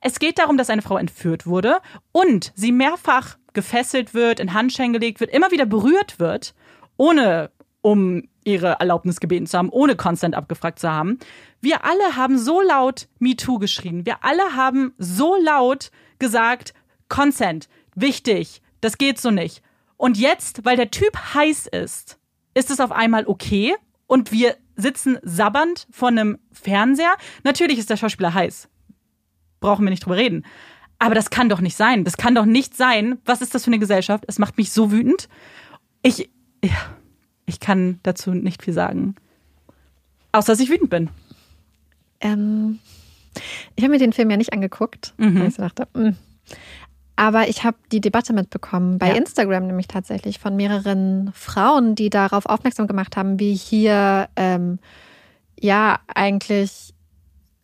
Es geht darum, dass eine Frau entführt wurde und sie mehrfach gefesselt wird, in Handschellen gelegt wird, immer wieder berührt wird, ohne um ihre Erlaubnis gebeten zu haben, ohne Consent abgefragt zu haben. Wir alle haben so laut MeToo geschrien. Wir alle haben so laut gesagt, Consent, wichtig, das geht so nicht. Und jetzt, weil der Typ heiß ist, ist es auf einmal okay und wir sitzen sabbernd vor einem Fernseher. Natürlich ist der Schauspieler heiß. Brauchen wir nicht drüber reden. Aber das kann doch nicht sein. Das kann doch nicht sein. Was ist das für eine Gesellschaft? Es macht mich so wütend. Ich, ich kann dazu nicht viel sagen. Außer dass ich wütend bin. Ähm, ich habe mir den Film ja nicht angeguckt, mhm. weil ich so dachte, mh, hm, aber ich habe die Debatte mitbekommen, bei ja. Instagram nämlich tatsächlich von mehreren Frauen, die darauf aufmerksam gemacht haben, wie hier ähm, ja eigentlich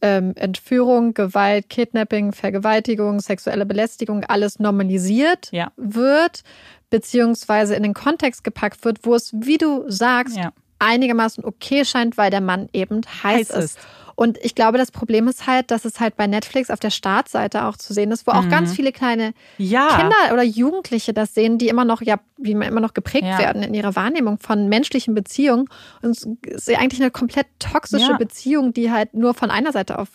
ähm, Entführung, Gewalt, Kidnapping, Vergewaltigung, sexuelle Belästigung alles normalisiert ja. wird, beziehungsweise in den Kontext gepackt wird, wo es, wie du sagst, ja. einigermaßen okay scheint, weil der Mann eben heiß, heiß ist. ist. Und ich glaube, das Problem ist halt, dass es halt bei Netflix auf der Startseite auch zu sehen ist, wo auch mhm. ganz viele kleine ja. Kinder oder Jugendliche das sehen, die immer noch, ja, wie man immer noch geprägt ja. werden in ihrer Wahrnehmung von menschlichen Beziehungen. Und es ist eigentlich eine komplett toxische ja. Beziehung, die halt nur von einer Seite auf,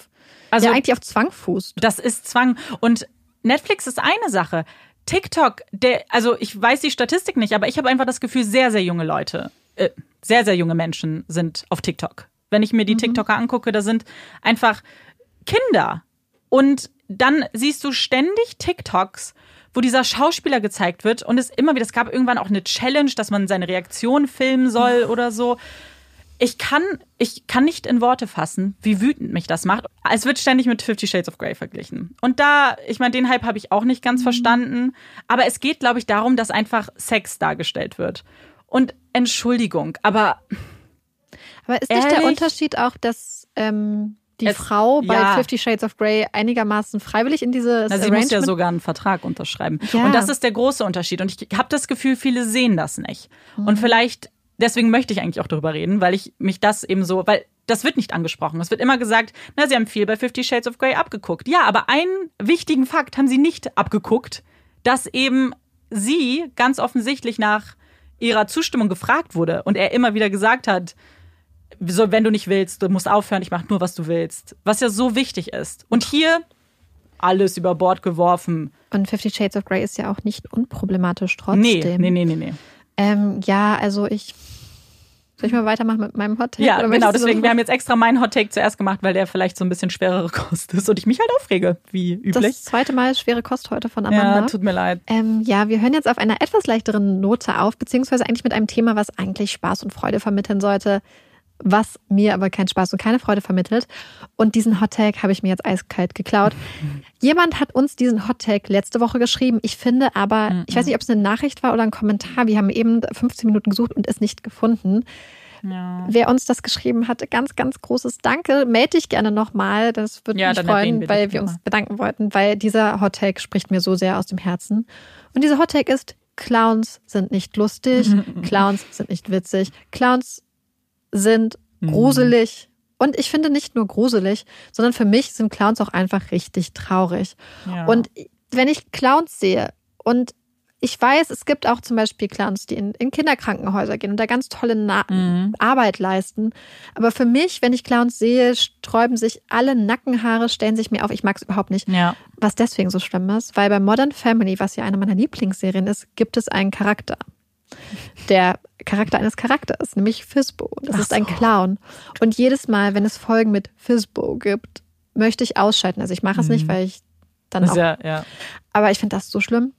also ja, eigentlich auf Zwang fußt. Das ist Zwang. Und Netflix ist eine Sache. TikTok, der, also ich weiß die Statistik nicht, aber ich habe einfach das Gefühl, sehr, sehr junge Leute, äh, sehr, sehr junge Menschen sind auf TikTok wenn ich mir die mhm. TikToker angucke, da sind einfach Kinder. Und dann siehst du ständig TikToks, wo dieser Schauspieler gezeigt wird und es immer wieder, es gab irgendwann auch eine Challenge, dass man seine Reaktion filmen soll oder so. Ich kann, ich kann nicht in Worte fassen, wie wütend mich das macht. Es wird ständig mit Fifty Shades of Grey verglichen. Und da, ich meine, den Hype habe ich auch nicht ganz mhm. verstanden. Aber es geht, glaube ich, darum, dass einfach Sex dargestellt wird. Und Entschuldigung, aber aber ist nicht Ehrlich? der Unterschied auch, dass ähm, die es, Frau bei ja. Fifty Shades of Grey einigermaßen freiwillig in diese Na, Sie muss ja sogar einen Vertrag unterschreiben. Ja. Und das ist der große Unterschied. Und ich habe das Gefühl, viele sehen das nicht. Mhm. Und vielleicht, deswegen möchte ich eigentlich auch darüber reden, weil ich mich das eben so, weil das wird nicht angesprochen. Es wird immer gesagt, na, Sie haben viel bei Fifty Shades of Grey abgeguckt. Ja, aber einen wichtigen Fakt haben Sie nicht abgeguckt, dass eben sie ganz offensichtlich nach ihrer Zustimmung gefragt wurde und er immer wieder gesagt hat, so, wenn du nicht willst, du musst aufhören, ich mache nur, was du willst. Was ja so wichtig ist. Und hier alles über Bord geworfen. Und Fifty Shades of Grey ist ja auch nicht unproblematisch trotzdem. Nee, nee, nee, nee, nee. Ähm, ja, also ich. Soll ich mal weitermachen mit meinem Hot Take? Ja, genau. Deswegen, so wir haben jetzt extra meinen Hot Take zuerst gemacht, weil der vielleicht so ein bisschen schwerere Kost ist und ich mich halt aufrege, wie üblich. Das zweite Mal schwere Kost heute von Amanda. Ja, tut mir leid. Ähm, ja, wir hören jetzt auf einer etwas leichteren Note auf, beziehungsweise eigentlich mit einem Thema, was eigentlich Spaß und Freude vermitteln sollte was mir aber keinen Spaß und keine Freude vermittelt. Und diesen Hottag habe ich mir jetzt eiskalt geklaut. Jemand hat uns diesen Hottag letzte Woche geschrieben. Ich finde aber, ich weiß nicht, ob es eine Nachricht war oder ein Kommentar. Wir haben eben 15 Minuten gesucht und es nicht gefunden. Ja. Wer uns das geschrieben hat, ganz, ganz großes Danke. Melde dich gerne nochmal. Das würde ja, mich freuen, weil wir uns bedanken wollten, weil dieser Hottag spricht mir so sehr aus dem Herzen. Und dieser Hottag ist, Clowns sind nicht lustig, Clowns sind nicht witzig, Clowns sind mhm. gruselig. Mhm. Und ich finde nicht nur gruselig, sondern für mich sind Clowns auch einfach richtig traurig. Ja. Und wenn ich Clowns sehe und ich weiß, es gibt auch zum Beispiel Clowns, die in, in Kinderkrankenhäuser gehen und da ganz tolle Na mhm. Arbeit leisten. Aber für mich, wenn ich Clowns sehe, sträuben sich alle Nackenhaare, stellen sich mir auf. Ich mag es überhaupt nicht. Ja. Was deswegen so schlimm ist, weil bei Modern Family, was ja eine meiner Lieblingsserien ist, gibt es einen Charakter der Charakter eines Charakters, nämlich Fizbo. Das Ach ist ein so. Clown. Und jedes Mal, wenn es Folgen mit Fizbo gibt, möchte ich ausschalten. Also ich mache es mhm. nicht, weil ich dann auch. Ja, ja. Aber ich finde das so schlimm.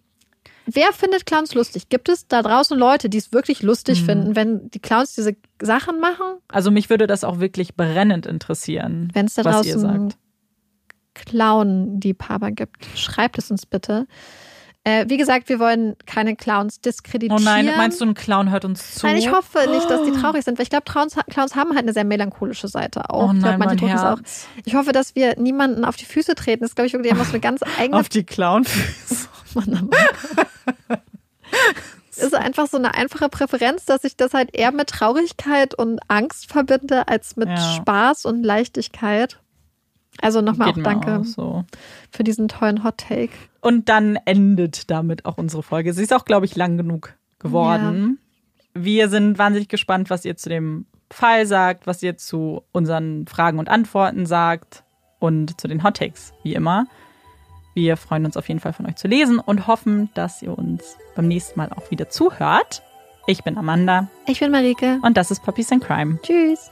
wer findet Clowns lustig? Gibt es da draußen Leute, die es wirklich lustig Mhm. finden, wenn die Clowns diese Sachen machen? Also mich würde das auch wirklich brennend interessieren, Wenn es da draußen. Clown-Liebhaber gibt, schreibt es uns bitte. Äh, wie gesagt, wir wollen keine Clowns Oh diskreditieren. nein, meinst du, ein Clown hört uns zu? Nein, ich hoffe nicht, dass die traurig sind, weil ich glaube, Clowns, Clowns haben halt eine sehr melancholische Seite auch. Oh ich nein, glaube, manche mein es auch. Herz. Ich hoffe, dass wir niemanden auf die Füße treten. Das ist, glaube ich, wirklich einfach so eine ganz eigene Auf die Clownfüße. Mann, Mann. ist einfach so eine einfache Präferenz, dass ich das halt eher mit Traurigkeit und Angst verbinde, als mit Ja. Spaß und Leichtigkeit. Also nochmal auch mir danke auch so. für diesen tollen Hot Take. Und dann endet damit auch unsere Folge. Sie ist auch, glaube ich, lang genug geworden. Wir sind wahnsinnig gespannt, was ihr zu dem Fall sagt, was ihr zu unseren Fragen und Antworten sagt und zu den Hot Takes, wie immer. Wir freuen uns auf jeden Fall von euch zu lesen und hoffen, dass ihr uns beim nächsten Mal auch wieder zuhört. Ich bin Amanda Ich bin Marike. und das ist Puppies and Crime. Tschüss.